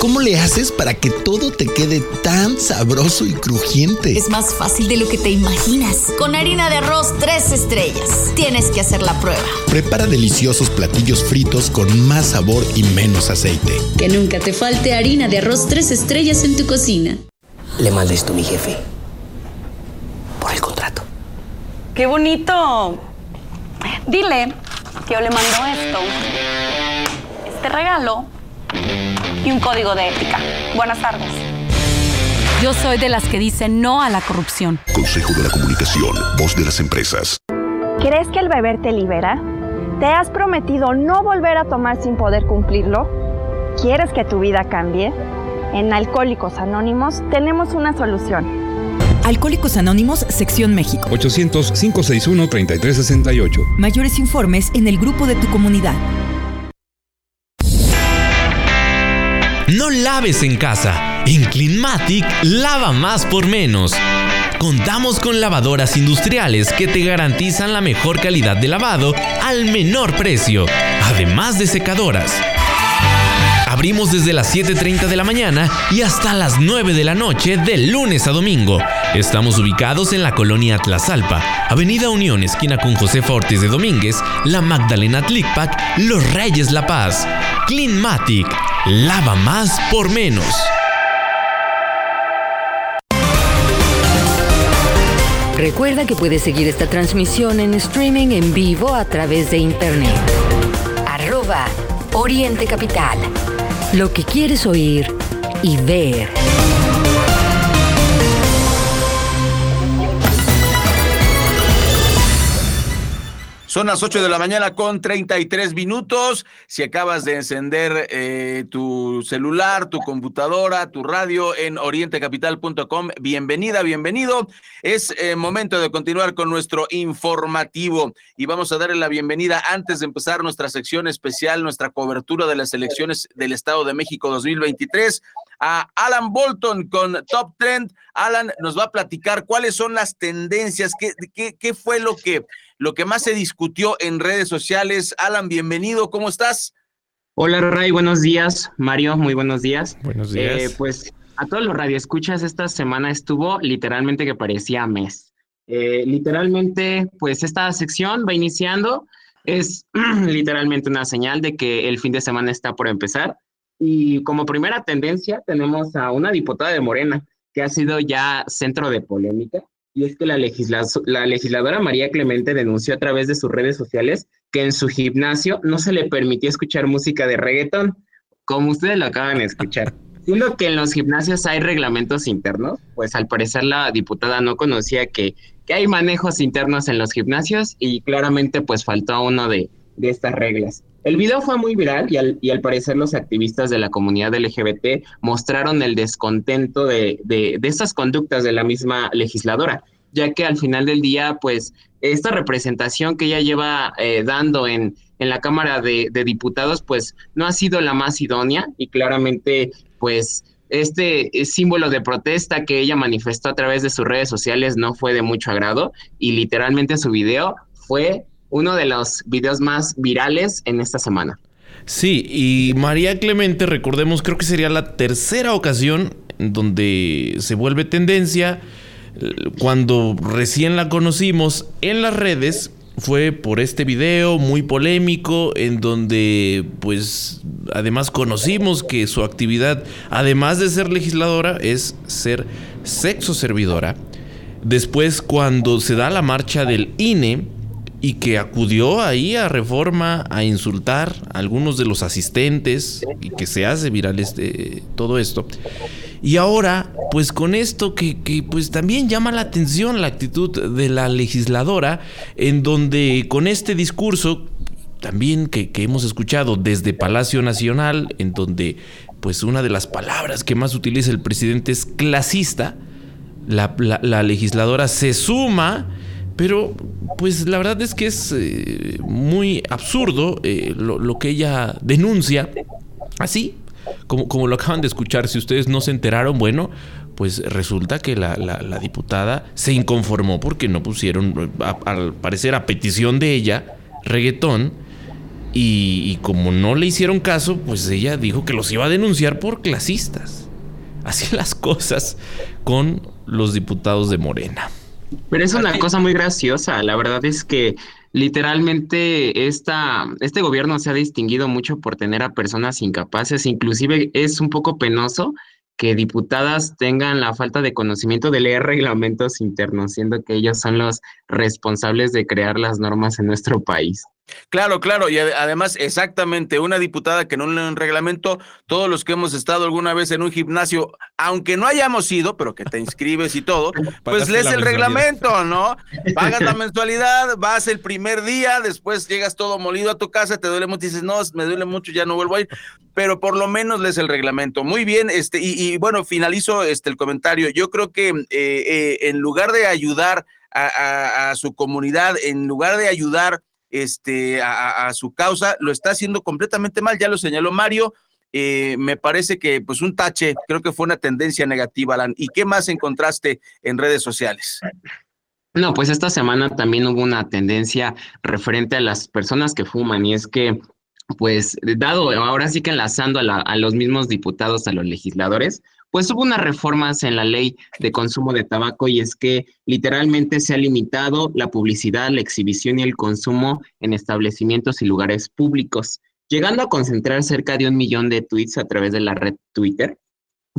Speaker 14: ¿cómo le haces para que todo te quede tan sabroso y crujiente?
Speaker 15: Es más fácil de lo que te imaginas. Con harina de arroz tres estrellas. Tienes que hacer la prueba.
Speaker 14: Prepara deliciosos platillos fritos con más sabor y menos aceite.
Speaker 16: Que nunca te falte harina de arroz tres estrellas en tu cocina.
Speaker 7: Le manda esto a mi jefe. Por el contrato.
Speaker 8: ¡Qué bonito! Dile que yo le mando esto, este regalo y un código de ética. Buenas tardes.
Speaker 17: Yo soy de las que dicen no a la corrupción.
Speaker 9: Consejo de la Comunicación, voz de las empresas.
Speaker 18: ¿Crees que el beber te libera? ¿Te has prometido no volver a tomar sin poder cumplirlo? ¿Quieres que tu vida cambie? En Alcohólicos Anónimos tenemos una solución.
Speaker 19: Alcohólicos Anónimos, Sección México.
Speaker 20: 800-561-3368.
Speaker 19: Mayores informes en el grupo de tu comunidad.
Speaker 1: Laves en casa. En Cleanmatic, lava más por menos. Contamos con lavadoras industriales que te garantizan la mejor calidad de lavado al menor precio, además de secadoras. Abrimos desde las 7.30 de la mañana y hasta las 9 de la noche de lunes a domingo. Estamos ubicados en la colonia Tlazalpa, Avenida Unión, esquina con José Ortiz de Domínguez, La Magdalena Tlicpac, Los Reyes La Paz. Cleanmatic, lava más por menos.
Speaker 4: Recuerda que puedes seguir esta transmisión en streaming en vivo a través de internet. Arroba Oriente Capital. Lo que quieres oír y ver.
Speaker 2: Son las 8 de la mañana con 33 minutos. Si acabas de encender eh, tu celular, tu computadora, tu radio en orientecapital.com, bienvenida, bienvenido. Es eh, momento de continuar con nuestro informativo y vamos a darle la bienvenida antes de empezar nuestra sección especial, nuestra cobertura de las elecciones del Estado de México 2023 a Alan Bolton con Top Trend. Alan nos va a platicar cuáles son las tendencias, qué, fue lo que lo que más se discutió en redes sociales. Alan, bienvenido, ¿cómo estás?
Speaker 21: Hola Ray, buenos días. Mario, muy buenos días.
Speaker 1: Buenos días.
Speaker 21: Eh, pues a todos los radioescuchas esta semana estuvo literalmente que parecía mes. Eh, literalmente, pues esta sección va iniciando. Es literalmente una señal de que el fin de semana está por empezar. Y como primera tendencia tenemos a una diputada de Morena que ha sido ya centro de polémica y es que la, la legisladora María Clemente denunció a través de sus redes sociales que en su gimnasio no se le permitía escuchar música de reggaetón, como ustedes lo acaban de escuchar. Siendo que en los gimnasios hay reglamentos internos, pues al parecer la diputada no conocía que, que hay manejos internos en los gimnasios y claramente pues faltó uno de, de estas reglas. El video fue muy viral y al, parecer los activistas de la comunidad LGBT mostraron el descontento de, de, estas conductas de la misma legisladora, ya que al final del día, pues, esta representación que ella lleva eh, dando en, en, la Cámara de, de, Diputados, pues, no ha sido la más idónea y claramente, pues, este símbolo de protesta que ella manifestó a través de sus redes sociales no fue de mucho agrado y literalmente su video fue uno de los videos más virales en esta semana.
Speaker 1: Sí, y María Clemente, recordemos, creo que sería la tercera ocasión donde se vuelve tendencia. Cuando recién la conocimos en las redes, fue por este video muy polémico en donde pues además conocimos que su actividad además de ser legisladora es ser sexo servidora. Después cuando se da la marcha del INE, y que acudió ahí a Reforma a insultar a algunos de los asistentes y que se hace viral este, todo esto. Y ahora, pues con esto que, que, pues también llama la atención la actitud de la legisladora, en donde con este discurso también que, que hemos escuchado desde Palacio Nacional, en donde pues una de las palabras que más utiliza el presidente es clasista, la, la, la legisladora se suma pero, pues la verdad es que es eh, muy absurdo eh, lo, que ella denuncia. Así, como, como lo acaban de escuchar, si ustedes no se enteraron, bueno, pues resulta que la, la, diputada se inconformó porque no pusieron, a, al parecer a petición de ella, reggaetón. Y, y como no le hicieron caso, pues ella dijo que los iba a denunciar por clasistas. Así las cosas con los diputados de Morena.
Speaker 21: Pero es una cosa muy graciosa. La verdad es que literalmente esta, este gobierno se ha distinguido mucho por tener a personas incapaces. Inclusive es un poco penoso que diputadas tengan la falta de conocimiento de leer reglamentos internos, siendo que ellos son los responsables de crear las normas en nuestro país.
Speaker 2: Claro, claro, y además exactamente una diputada que no lee un reglamento, todos los que hemos estado alguna vez en un gimnasio, aunque no hayamos ido, pero que te inscribes y todo, pues lees el reglamento, ¿no? Pagas la mensualidad, vas el primer día, después llegas todo molido a tu casa, te duele mucho, dices, no, me duele mucho, ya no vuelvo a ir, pero por lo menos lees el reglamento. Muy bien, este, y, y bueno, finalizo este el comentario. Yo creo que eh, eh, en lugar de ayudar a, a, a su comunidad, en lugar de ayudar este, a, su causa, lo está haciendo completamente mal, ya lo señaló Mario. Eh, me parece que pues un tache, creo que fue una tendencia negativa, Alan. ¿Y qué más encontraste en redes sociales?
Speaker 21: No, pues esta semana también hubo una tendencia referente a las personas que fuman y es que pues dado ahora sí que enlazando a, la, a los mismos diputados, a los legisladores, pues hubo unas reformas en la ley de consumo de tabaco y es que literalmente se ha limitado la publicidad, la exhibición y el consumo en establecimientos y lugares públicos, llegando a concentrar cerca de un millón de tweets a través de la red Twitter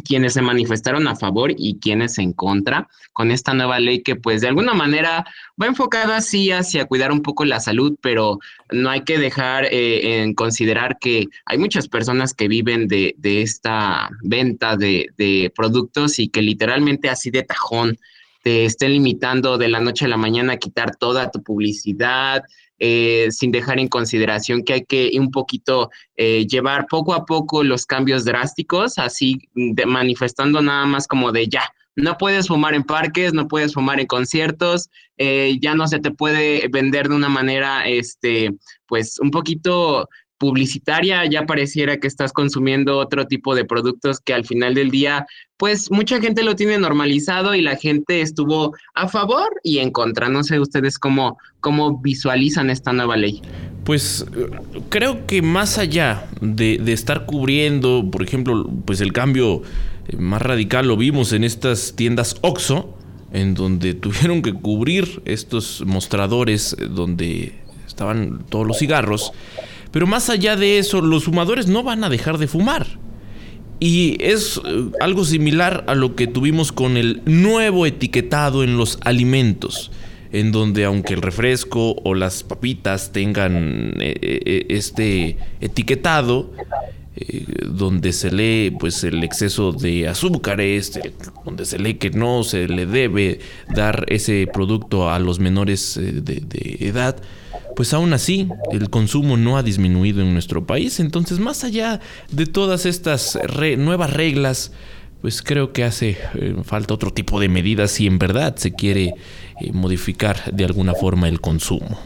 Speaker 21: quienes se manifestaron a favor y quienes en contra con esta nueva ley que pues de alguna manera va enfocada así hacia cuidar un poco la salud, pero no hay que dejar eh, en considerar que hay muchas personas que viven de, de esta venta de, de productos y que literalmente así de tajón te estén limitando de la noche a la mañana a quitar toda tu publicidad, eh, sin dejar en consideración que hay que un poquito eh, llevar poco a poco los cambios drásticos, así de, manifestando nada más como de ya. No puedes fumar en parques, no puedes fumar en conciertos, eh, ya no se te puede vender de una manera, este, pues un poquito publicitaria, ya pareciera que estás consumiendo otro tipo de productos que al final del día, pues mucha gente lo tiene normalizado y la gente estuvo a favor y en contra. No sé ustedes cómo, cómo visualizan esta nueva ley.
Speaker 1: Pues creo que más allá de, de estar cubriendo, por ejemplo, pues el cambio más radical lo vimos en estas tiendas OXO, en donde tuvieron que cubrir estos mostradores donde estaban todos los cigarros. Pero más allá de eso, los fumadores no van a dejar de fumar. Y es algo similar a lo que tuvimos con el nuevo etiquetado en los alimentos, en donde aunque el refresco o las papitas tengan este etiquetado, eh, donde se lee pues el exceso de azúcares, donde se lee que no se le debe dar ese producto a los menores de edad, pues aún así el consumo no ha disminuido en nuestro país. Entonces, más allá de todas estas nuevas reglas, pues creo que hace eh, falta otro tipo de medidas si en verdad se quiere eh, modificar de alguna forma el consumo.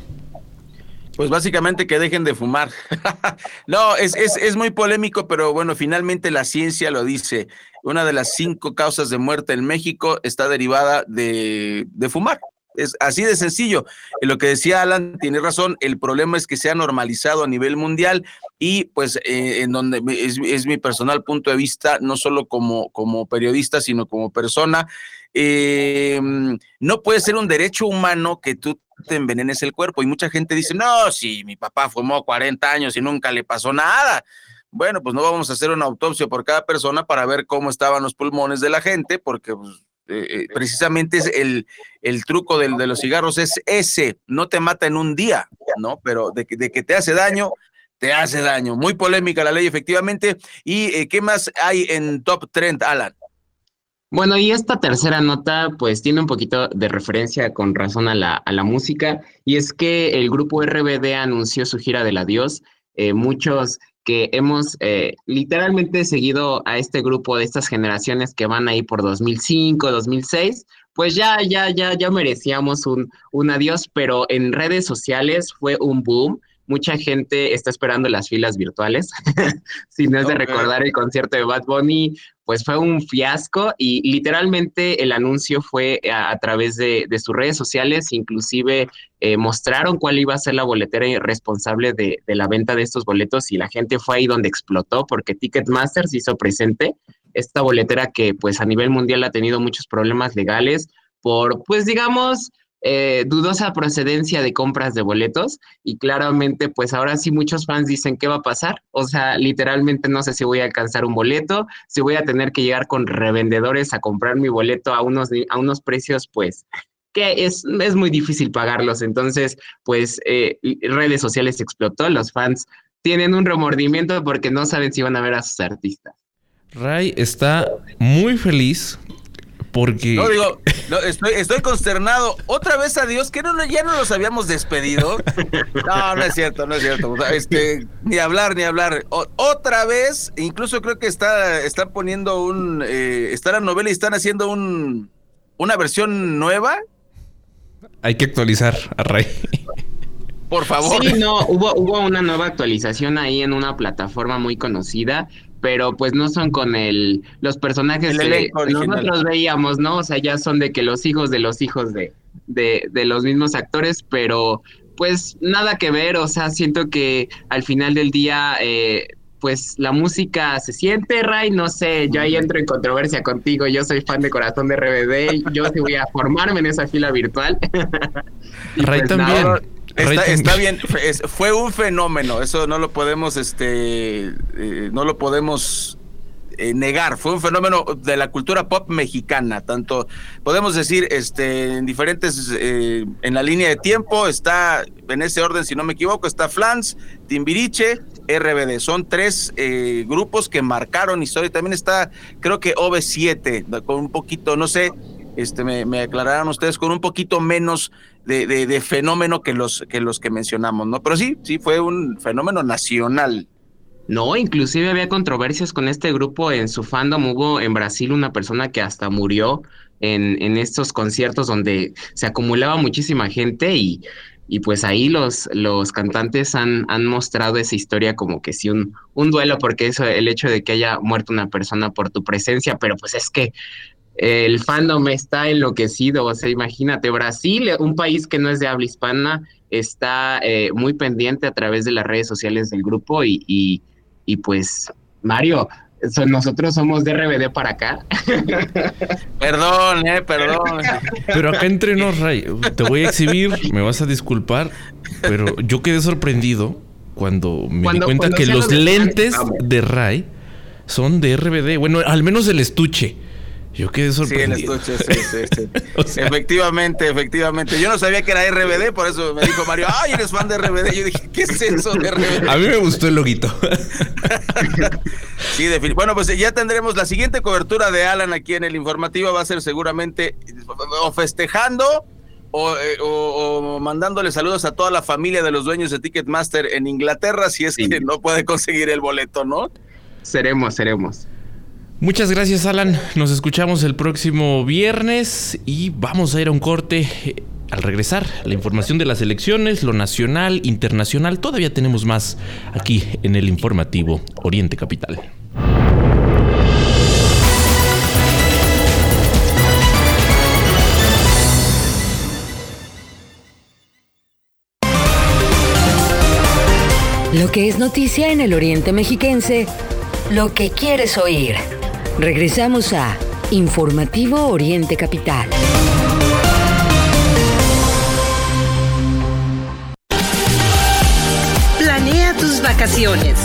Speaker 2: Pues básicamente que dejen de fumar. no, es, es, es, muy polémico, pero bueno, finalmente la ciencia lo dice. Una de las cinco causas de muerte en México está derivada de, de fumar. Es así de sencillo. Lo que decía Alan tiene razón. El problema es que se ha normalizado a nivel mundial y pues eh, en donde es, mi personal punto de vista, no solo como, como periodista, sino como persona, eh, no puede ser un derecho humano que tú te envenenes el cuerpo. Y mucha gente dice, no, si mi papá fumó 40 años y nunca le pasó nada. Bueno, pues no vamos a hacer una autopsia por cada persona para ver cómo estaban los pulmones de la gente, porque pues, eh, eh, precisamente es el, el truco del, de los cigarros es ese, no te mata en un día, ¿no? Pero de que, de que te hace daño, te hace daño. Muy polémica la ley, efectivamente. ¿Y eh, qué más hay en Top Trend, Alan?
Speaker 21: Bueno, y esta tercera nota, pues tiene un poquito de referencia con razón a la, a la música, y es que el grupo RBD anunció su gira del adiós. muchos que hemos eh, literalmente seguido a este grupo de estas generaciones que van ahí por 2005, 2006, pues ya, ya, ya, ya merecíamos un, un adiós, pero en redes sociales fue un boom mucha gente está esperando las filas virtuales. si no es de recordar el concierto de Bad Bunny, pues fue un fiasco y literalmente el anuncio fue a, través de, sus redes sociales, inclusive eh, mostraron cuál iba a ser la boletera responsable de, de, la venta de estos boletos y la gente fue ahí donde explotó porque Ticketmaster se hizo presente, esta boletera que pues a nivel mundial ha tenido muchos problemas legales por pues digamos eh, dudosa procedencia de compras de boletos y claramente pues ahora sí muchos fans dicen qué va a pasar, o sea, literalmente no sé si voy a alcanzar un boleto, si voy a tener que llegar con revendedores a comprar mi boleto a unos, a unos precios pues que es, es muy difícil pagarlos, entonces pues eh, redes sociales explotó, los fans tienen un remordimiento porque no saben si van a ver a sus artistas.
Speaker 1: Ray está muy feliz porque.
Speaker 2: No, digo, estoy, consternado. Otra vez a Dios, que no, ya no los habíamos despedido. No, no es cierto, no es cierto. Este, ni hablar, ni hablar. otra vez, incluso creo que está, están poniendo un. Eh, está la novela y están haciendo un, una versión nueva.
Speaker 1: Hay que actualizar a Rey.
Speaker 2: Por favor.
Speaker 21: Sí, no, hubo, hubo una nueva actualización ahí en una plataforma muy conocida pero pues no son con el los personajes que nosotros veíamos, ¿no? O sea, ya son de que los hijos de los hijos de, de, de los mismos actores, pero pues nada que ver, o sea, siento que al final del día, eh, pues la música se siente, Ray, no sé, yo ahí entro en controversia contigo, yo soy fan de Corazón de RBD, yo sí voy a formarme en esa fila virtual.
Speaker 1: Ray pues también.
Speaker 2: Está, bien, fue un fenómeno, eso no lo podemos, este, eh, no lo podemos eh, negar, fue un fenómeno de la cultura pop mexicana, tanto podemos decir, este, en diferentes, eh, en la línea de tiempo, está, en ese orden, si no me equivoco, está Flans, Timbiriche, RBD, son tres grupos que marcaron historia, también está, creo que OV7, con un poquito, no sé, este, me, me aclararán ustedes, con un poquito menos de, de, fenómeno que los, que los que mencionamos, ¿no? Pero sí, sí fue un fenómeno nacional.
Speaker 21: No, inclusive había controversias con este grupo en su fandom. Hubo en Brasil una persona que hasta murió en, en estos conciertos donde se acumulaba muchísima gente y, y pues ahí los, los cantantes han, han mostrado esa historia como que sí un, un duelo, porque eso, el hecho de que haya muerto una persona por tu presencia, pero pues es que el fandom está enloquecido, o sea, imagínate, Brasil, un país que no es de habla hispana, está eh, muy pendiente a través de las redes sociales del grupo y, y, pues, Mario, nosotros somos de RBD para acá.
Speaker 2: Perdón, eh, perdón.
Speaker 1: Pero acá entre nos, Ray, te voy a exhibir, me vas a disculpar, pero yo quedé sorprendido cuando me di cuenta que los lentes de Ray son de RBD, bueno, al menos el estuche. Yo quedé sorprendido. Sí, sí, sí,
Speaker 2: sí. Efectivamente, efectivamente. Yo no sabía que era RBD, por eso me dijo Mario, ay, eres fan de RBD. Yo dije, ¿qué es eso de RBD?
Speaker 1: A mí me gustó el loguito.
Speaker 2: sí, definitivamente. Bueno, pues ya tendremos la siguiente cobertura de Alan aquí en el informativo. Va a ser seguramente o festejando eh, o, mandándole saludos a toda la familia de los dueños de Ticketmaster en Inglaterra si es que no puede conseguir el boleto, ¿no?
Speaker 21: Seremos, seremos.
Speaker 1: Muchas gracias, Alan. Nos escuchamos el próximo viernes y vamos a ir a un corte. Al regresar, la información de las elecciones, lo nacional, internacional, todavía tenemos más aquí en el informativo Oriente Capital.
Speaker 4: Lo que es noticia en el Oriente Mexiquense, lo que quieres oír. Regresamos a Informativo Oriente Capital.
Speaker 22: Planea tus vacaciones.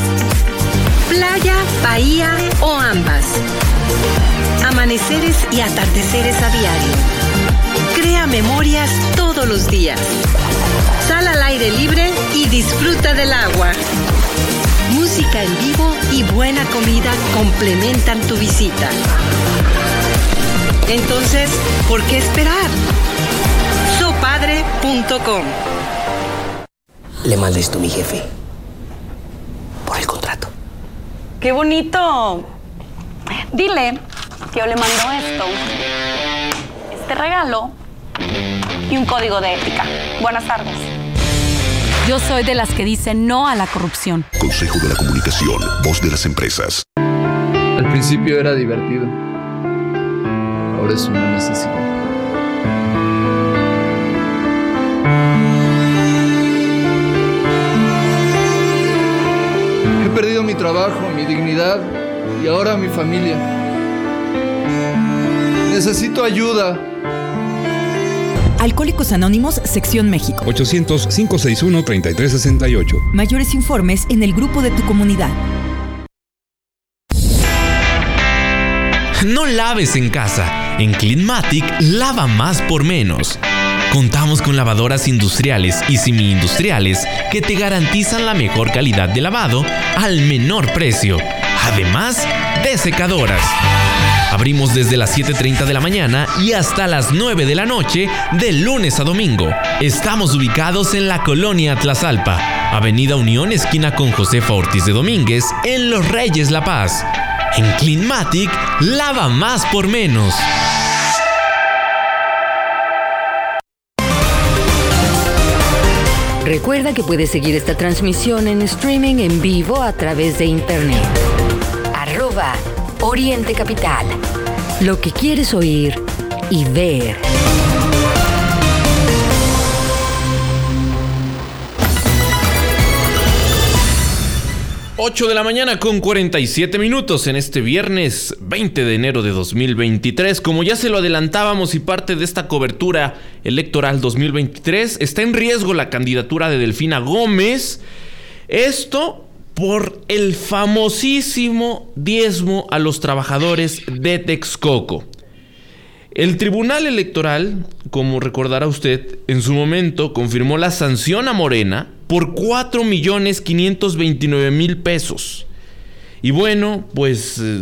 Speaker 22: Playa, bahía o ambas. Amaneceres y atardeceres a diario. Crea memorias todos los días. Sal al aire libre y disfruta del agua. Música en vivo y buena comida complementan tu visita. Entonces, ¿por qué esperar? Sopadre.com
Speaker 7: Le mandé esto a mi jefe. Por el contrato.
Speaker 8: ¡Qué bonito! Dile que yo le mando esto, este regalo y un código de ética. Buenas tardes.
Speaker 17: Yo soy de las que dicen no a la corrupción.
Speaker 9: Consejo de la Comunicación, voz de las empresas.
Speaker 20: Al principio era divertido. Ahora es una necesidad. He perdido mi trabajo, mi dignidad y ahora mi familia. Necesito ayuda.
Speaker 19: Alcohólicos Anónimos, Sección México.
Speaker 10: 800-561-3368.
Speaker 19: Mayores informes en el grupo de tu comunidad.
Speaker 1: No laves en casa. En Cleanmatic lava más por menos. Contamos con lavadoras industriales y semi-industriales que te garantizan la mejor calidad de lavado al menor precio. Además de secadoras. Abrimos desde las 7.30 de la mañana y hasta las 9 de la noche de lunes a domingo. Estamos ubicados en la colonia Tlazalpa, Avenida Unión, esquina con Josefa Ortiz de Domínguez, en Los Reyes La Paz. En Cleanmatic, lava más por menos.
Speaker 4: Recuerda que puedes seguir esta transmisión en streaming en vivo a través de internet. Oriente Capital. Lo que quieres oír y ver.
Speaker 1: 8 de la mañana con 47 minutos en este viernes 20 de enero de 2023. Como ya se lo adelantábamos y parte de esta cobertura electoral 2023, está en riesgo la candidatura de Delfina Gómez. Esto por el famosísimo diezmo a los trabajadores de Texcoco. El Tribunal Electoral, como recordará usted, en su momento confirmó la sanción a Morena por 4 millones 529 mil pesos. Y bueno, pues eh,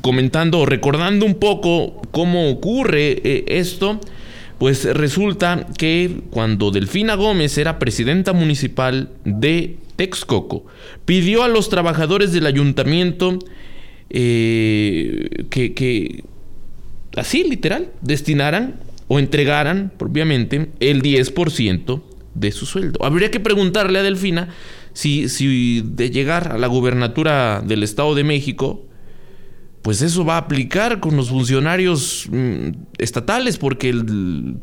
Speaker 1: comentando recordando un poco cómo ocurre eh, esto, pues resulta que cuando Delfina Gómez era presidenta municipal de Texcoco, pidió a los trabajadores del ayuntamiento eh, que, así literal, destinaran o entregaran propiamente el 10% de su sueldo. Habría que preguntarle a Delfina si, si de llegar a la gubernatura del Estado de México, pues eso va a aplicar con los funcionarios mm, estatales, porque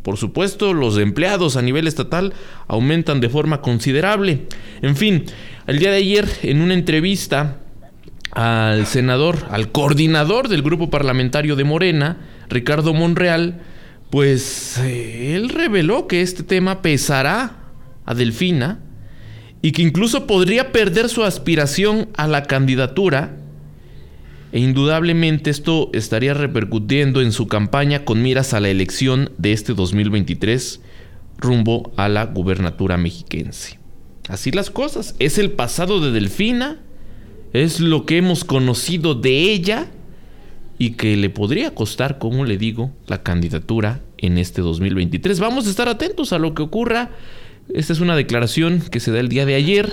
Speaker 1: por supuesto los empleados a nivel estatal aumentan de forma considerable. En fin, el día de ayer en una entrevista al senador, al coordinador del grupo parlamentario de Morena, Ricardo Monreal, pues eh, él reveló que este tema pesará a Delfina y que incluso podría perder su aspiración a la candidatura e indudablemente esto estaría repercutiendo en su campaña con miras a la elección de este 2023 rumbo a la gubernatura mexiquense. Así las cosas, es el pasado de Delfina, es lo que hemos conocido de ella y que le podría costar, como le digo, la candidatura en este 2023. Vamos a estar atentos a lo que ocurra. Esta es una declaración que se da el día de ayer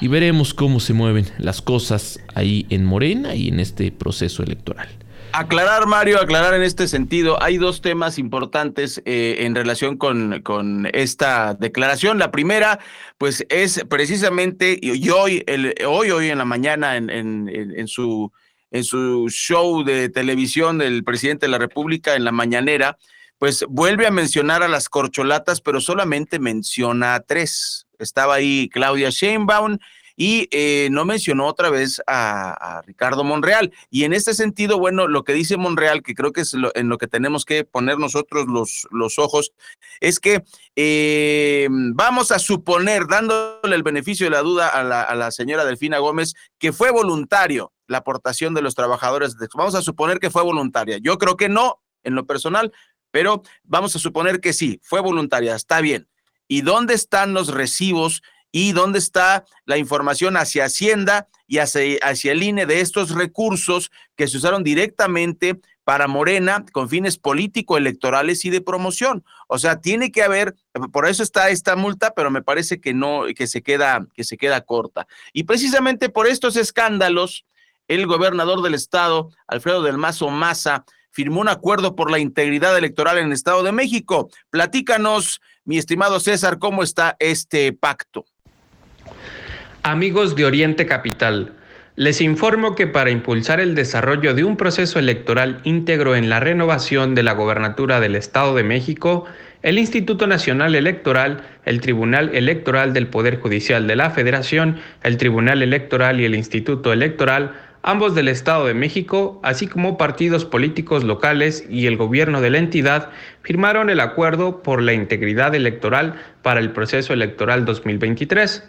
Speaker 1: y veremos cómo se mueven las cosas ahí en Morena y en este proceso electoral.
Speaker 2: Aclarar, Mario, aclarar en este sentido, hay dos temas importantes eh, en relación con, con, esta declaración. La primera, pues es precisamente, y hoy, el, hoy, hoy en la mañana, en, en, en, su, en su show de televisión del presidente de la República, en la mañanera, pues vuelve a mencionar a las corcholatas, pero solamente menciona a tres. Estaba ahí Claudia Sheinbaum y eh, no mencionó otra vez a, Ricardo Monreal. Y en este sentido, bueno, lo que dice Monreal, que creo que es en lo que tenemos que poner nosotros los, los ojos, es que eh, vamos a suponer, dándole el beneficio de la duda a la, a la señora Delfina Gómez, que fue voluntario la aportación de los trabajadores. Vamos a suponer que fue voluntaria. Yo creo que no, en lo personal, pero vamos a suponer que sí, fue voluntaria, está bien. ¿Y dónde están los recibos y dónde está la información hacia Hacienda y hacia, el INE de estos recursos que se usaron directamente para Morena con fines político-electorales y de promoción. O sea, tiene que haber, por eso está esta multa, pero me parece que no, que se queda, que se queda corta. Y precisamente por estos escándalos, el gobernador del estado, Alfredo del Mazo Maza, firmó un acuerdo por la integridad electoral en el Estado de México. Platícanos, mi estimado César, cómo está este pacto.
Speaker 23: Amigos de Oriente Capital, les informo que para impulsar el desarrollo de un proceso electoral íntegro en la renovación de la gobernatura del Estado de México, el Instituto Nacional Electoral, el Tribunal Electoral del Poder Judicial de la Federación, el Tribunal Electoral y el Instituto Electoral, ambos del Estado de México, así como partidos políticos locales y el gobierno de la entidad, firmaron el acuerdo por la integridad electoral para el proceso electoral 2023.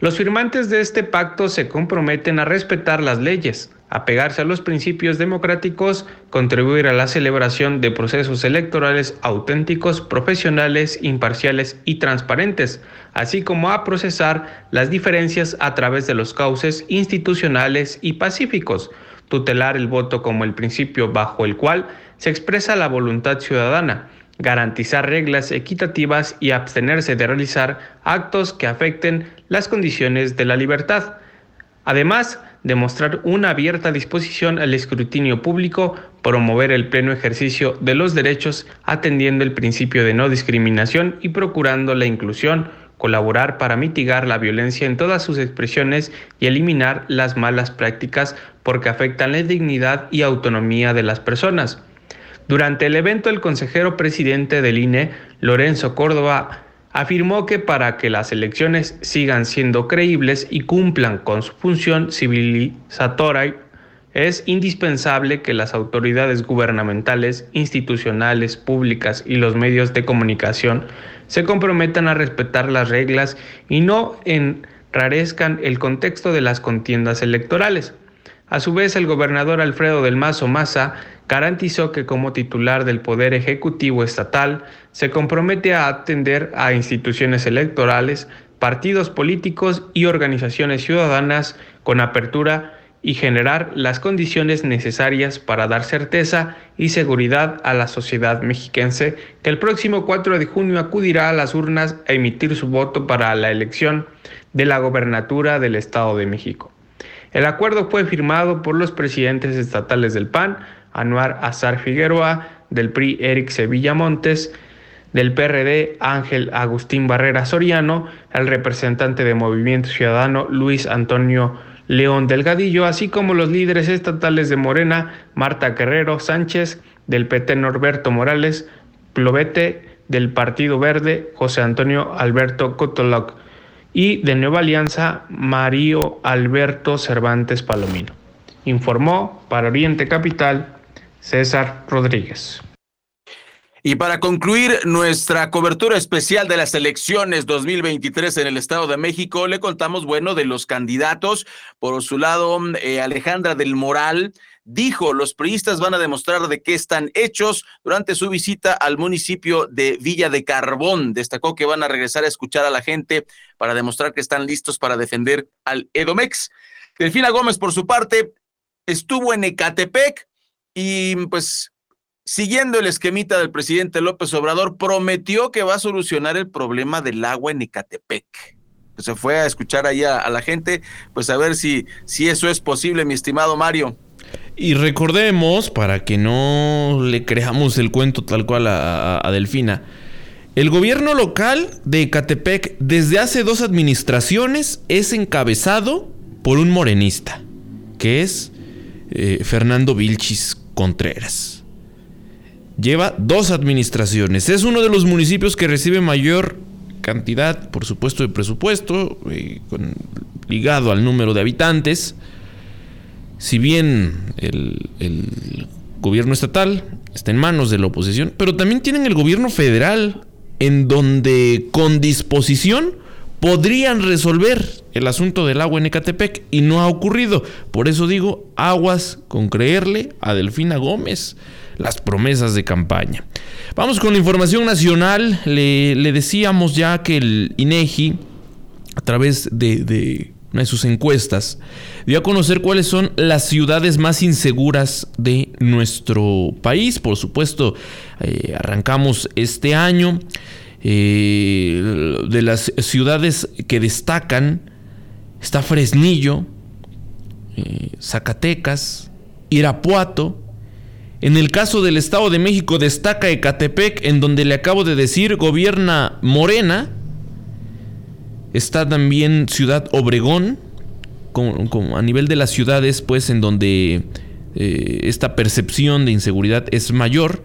Speaker 23: Los firmantes de este pacto se comprometen a respetar las leyes, apegarse a los principios democráticos, contribuir a la celebración de procesos electorales auténticos, profesionales, imparciales y transparentes, así como a procesar las diferencias a través de los cauces institucionales y pacíficos, tutelar el voto como el principio bajo el cual se expresa la voluntad ciudadana, garantizar reglas equitativas y abstenerse de realizar actos que afecten las condiciones de la libertad. Además, demostrar una abierta disposición al escrutinio público, promover el pleno ejercicio de los derechos atendiendo el principio de no discriminación y procurando la inclusión, colaborar para mitigar la violencia en todas sus expresiones y eliminar las malas prácticas porque afectan la dignidad y autonomía de las personas. Durante el evento, el consejero presidente del INE, Lorenzo Córdoba, afirmó que para que las elecciones sigan siendo creíbles y cumplan con su función civilizatoria, es indispensable que las autoridades gubernamentales, institucionales, públicas y los medios de comunicación se comprometan a respetar las reglas y no enrarezcan el contexto de las contiendas electorales. A su vez, el gobernador Alfredo del Mazo Maza garantizó que como titular del Poder Ejecutivo Estatal se compromete a atender a instituciones electorales, partidos políticos y organizaciones ciudadanas con apertura y generar las condiciones necesarias para dar certeza y seguridad a la sociedad mexiquense que el próximo 4 de junio acudirá a las urnas a emitir su voto para la elección de la gobernatura del Estado de México. El acuerdo fue firmado por los presidentes estatales del PAN, Anuar Azar Figueroa, del PRI Eric Sevilla Montes, del PRD Ángel Agustín Barrera Soriano, el representante de Movimiento Ciudadano Luis Antonio León Delgadillo, así como los líderes estatales de Morena, Marta Guerrero Sánchez, del PT Norberto Morales, Plovete, del Partido Verde, José Antonio Alberto Cotoloc y de Nueva Alianza, Mario Alberto Cervantes Palomino. Informó para Oriente Capital César Rodríguez.
Speaker 2: Y para concluir nuestra cobertura especial de las elecciones 2023 en el Estado de México, le contamos, bueno, de los candidatos. Por su lado, eh, Alejandra del Moral dijo, los priistas van a demostrar de qué están hechos durante su visita al municipio de Villa de Carbón. Destacó que van a regresar a escuchar a la gente para demostrar que están listos para defender al Edomex. Delfina Gómez, por su parte, estuvo en Ecatepec y pues siguiendo el esquemita del presidente López Obrador, prometió que va a solucionar el problema del agua en Ecatepec. Se fue a escuchar ahí a, la gente, pues a ver si, si eso es posible, mi estimado Mario.
Speaker 1: Y recordemos, para que no le creamos el cuento tal cual a, Delfina, el gobierno local de Ecatepec desde hace dos administraciones es encabezado por un morenista, que es eh, Fernando Vilchis Contreras. Lleva dos administraciones. Es uno de los municipios que recibe mayor cantidad, por supuesto, de presupuesto, eh, ligado al número de habitantes. Si bien el, el gobierno estatal está en manos de la oposición, pero también tienen el gobierno federal, en donde con disposición podrían resolver el asunto del agua en Ecatepec y no ha ocurrido. Por eso digo, aguas con creerle a Delfina Gómez las promesas de campaña. Vamos con la información nacional. Le, decíamos ya que el INEGI, a través de, de sus encuestas, dio a conocer cuáles son las ciudades más inseguras de nuestro país. Por supuesto, eh, arrancamos este año. Eh, de las ciudades que destacan está Fresnillo, eh, Zacatecas, Irapuato. En el caso del Estado de México destaca Ecatepec, en donde le acabo de decir gobierna Morena. Está también Ciudad Obregón, a nivel de las ciudades, pues en donde eh, esta percepción de inseguridad es mayor.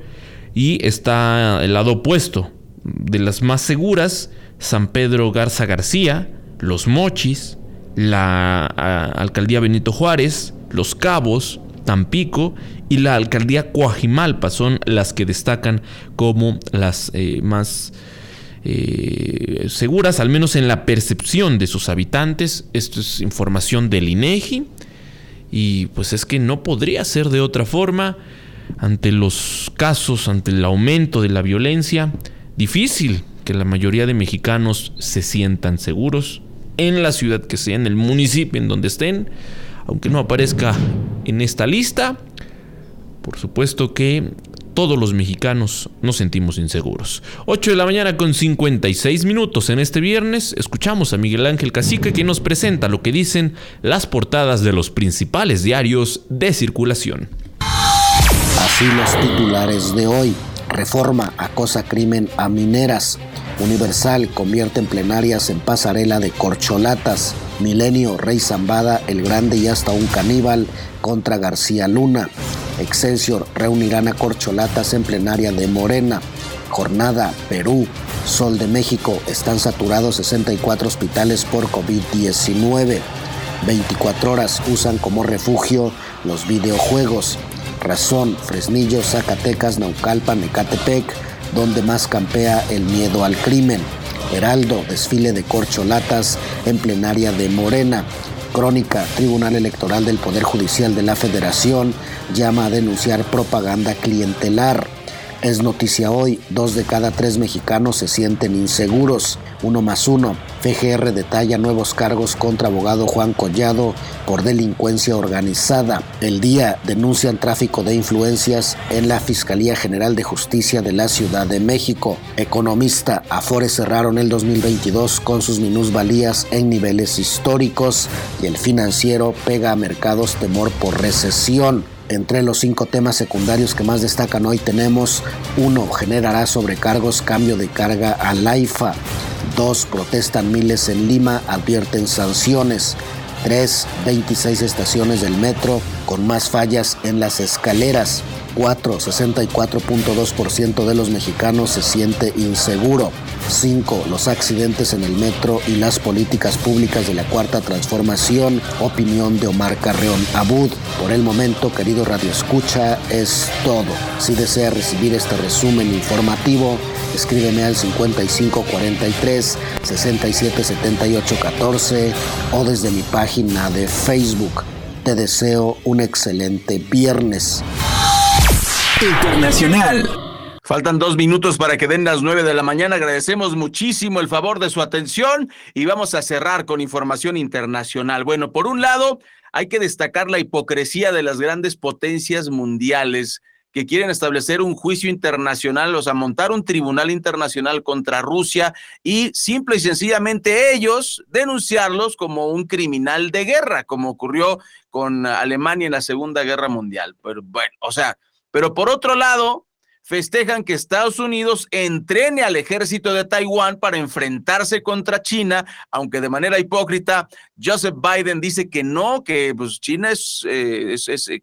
Speaker 1: Y está el lado opuesto, de las más seguras, San Pedro Garza García, Los Mochis, la alcaldía Benito Juárez, Los Cabos, Tampico y la alcaldía Coajimalpa son las que destacan como las eh, más eh, seguras, al menos en la percepción de sus habitantes. Esto es información del INEGI. Y pues es que no podría ser de otra forma ante los casos, ante el aumento de la violencia difícil que la mayoría de mexicanos se sientan seguros en la ciudad que sea, en el municipio en donde estén, aunque no aparezca en esta lista. Por supuesto que todos los mexicanos nos sentimos inseguros. 8 de la mañana con 56 minutos en este viernes, escuchamos a Miguel Ángel Cacique que nos presenta lo que dicen las portadas de los principales diarios de circulación.
Speaker 24: Así los titulares de hoy. Reforma acosa crimen a mineras. Universal convierte en plenarias en pasarela de corcholatas. Milenio, Rey Zambada, El Grande y hasta un caníbal contra García Luna. Excelsior reunirán a corcholatas en plenaria de Morena. Jornada, Perú, Sol de México, están saturados 64 hospitales por COVID-19. 24 horas usan como refugio los videojuegos. Razón, Fresnillo, Zacatecas, Naucalpan, Ecatepec, donde más campea el miedo al crimen. Heraldo, desfile de corcholatas en plenaria de Morena. Crónica, Tribunal Electoral del Poder Judicial de la Federación llama a denunciar propaganda clientelar. Es noticia hoy, dos de cada tres mexicanos se sienten inseguros. Uno más uno. FGR detalla nuevos cargos contra abogado Juan Collado por delincuencia organizada. El día denuncian tráfico de influencias en la Fiscalía General de Justicia de la Ciudad de México. Economista, Afores cerraron el 2022 con sus minusvalías en niveles históricos y el financiero pega a mercados temor por recesión. Entre los cinco temas secundarios que más destacan hoy tenemos uno, generará sobrecargos, cambio de carga al AIFA. Dos, protestan miles en Lima, advierten sanciones. 3. 26 estaciones del metro con más fallas en las escaleras. 4. 64.2% de los mexicanos se siente inseguro. 5. Los accidentes en el metro y las políticas públicas de la Cuarta Transformación. Opinión de Omar Carreón Abud. Por el momento, querido Radio Escucha, es todo. Si desea recibir este resumen informativo, escríbeme al 5543 677814 o desde mi página de Facebook. Te deseo un excelente viernes.
Speaker 2: Internacional. Faltan dos minutos para que den las nueve de la mañana. Agradecemos muchísimo el favor de su atención y vamos a cerrar con información internacional. Bueno, por un lado, hay que destacar la hipocresía de las grandes potencias mundiales que quieren establecer un juicio internacional, o sea, montar un tribunal internacional contra Rusia y simple y sencillamente ellos denunciarlos como un criminal de guerra, como ocurrió con Alemania en la Segunda Guerra Mundial. Pero bueno, o sea, pero por otro lado, festejan que Estados Unidos entrene al ejército de Taiwán para enfrentarse contra China, aunque de manera hipócrita, Joseph Biden dice que no, que pues China es, eh,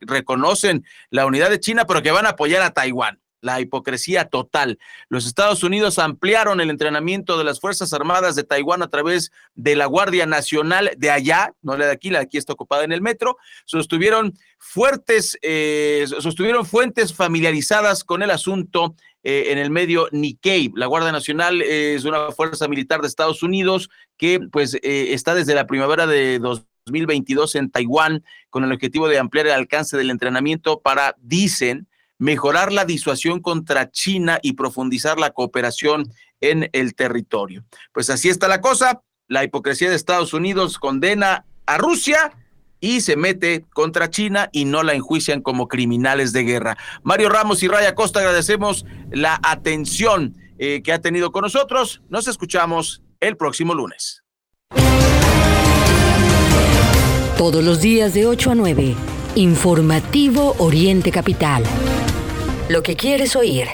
Speaker 2: reconocen la unidad de China, pero que van a apoyar a Taiwán la hipocresía total. Los Estados Unidos ampliaron el entrenamiento de las Fuerzas Armadas de Taiwán a través de la Guardia Nacional de allá, no la de aquí, la de aquí está ocupada en el metro, sostuvieron fuertes, eh, sostuvieron fuentes familiarizadas con el asunto eh, en el medio Nikkei. La Guardia Nacional es una fuerza militar de Estados Unidos que pues eh, está desde la primavera de 2022 en Taiwán con el objetivo de ampliar el alcance del entrenamiento para, dicen, mejorar la disuasión contra China y profundizar la cooperación en el territorio. Pues así está la cosa. La hipocresía de Estados Unidos condena a Rusia y se mete contra China y no la enjuician como criminales de guerra. Mario Ramos y Raya Costa, agradecemos la atención eh, que ha tenido con nosotros. Nos escuchamos el próximo lunes.
Speaker 4: Todos los días de 8 a 9, Informativo Oriente Capital. Lo que quieres oír.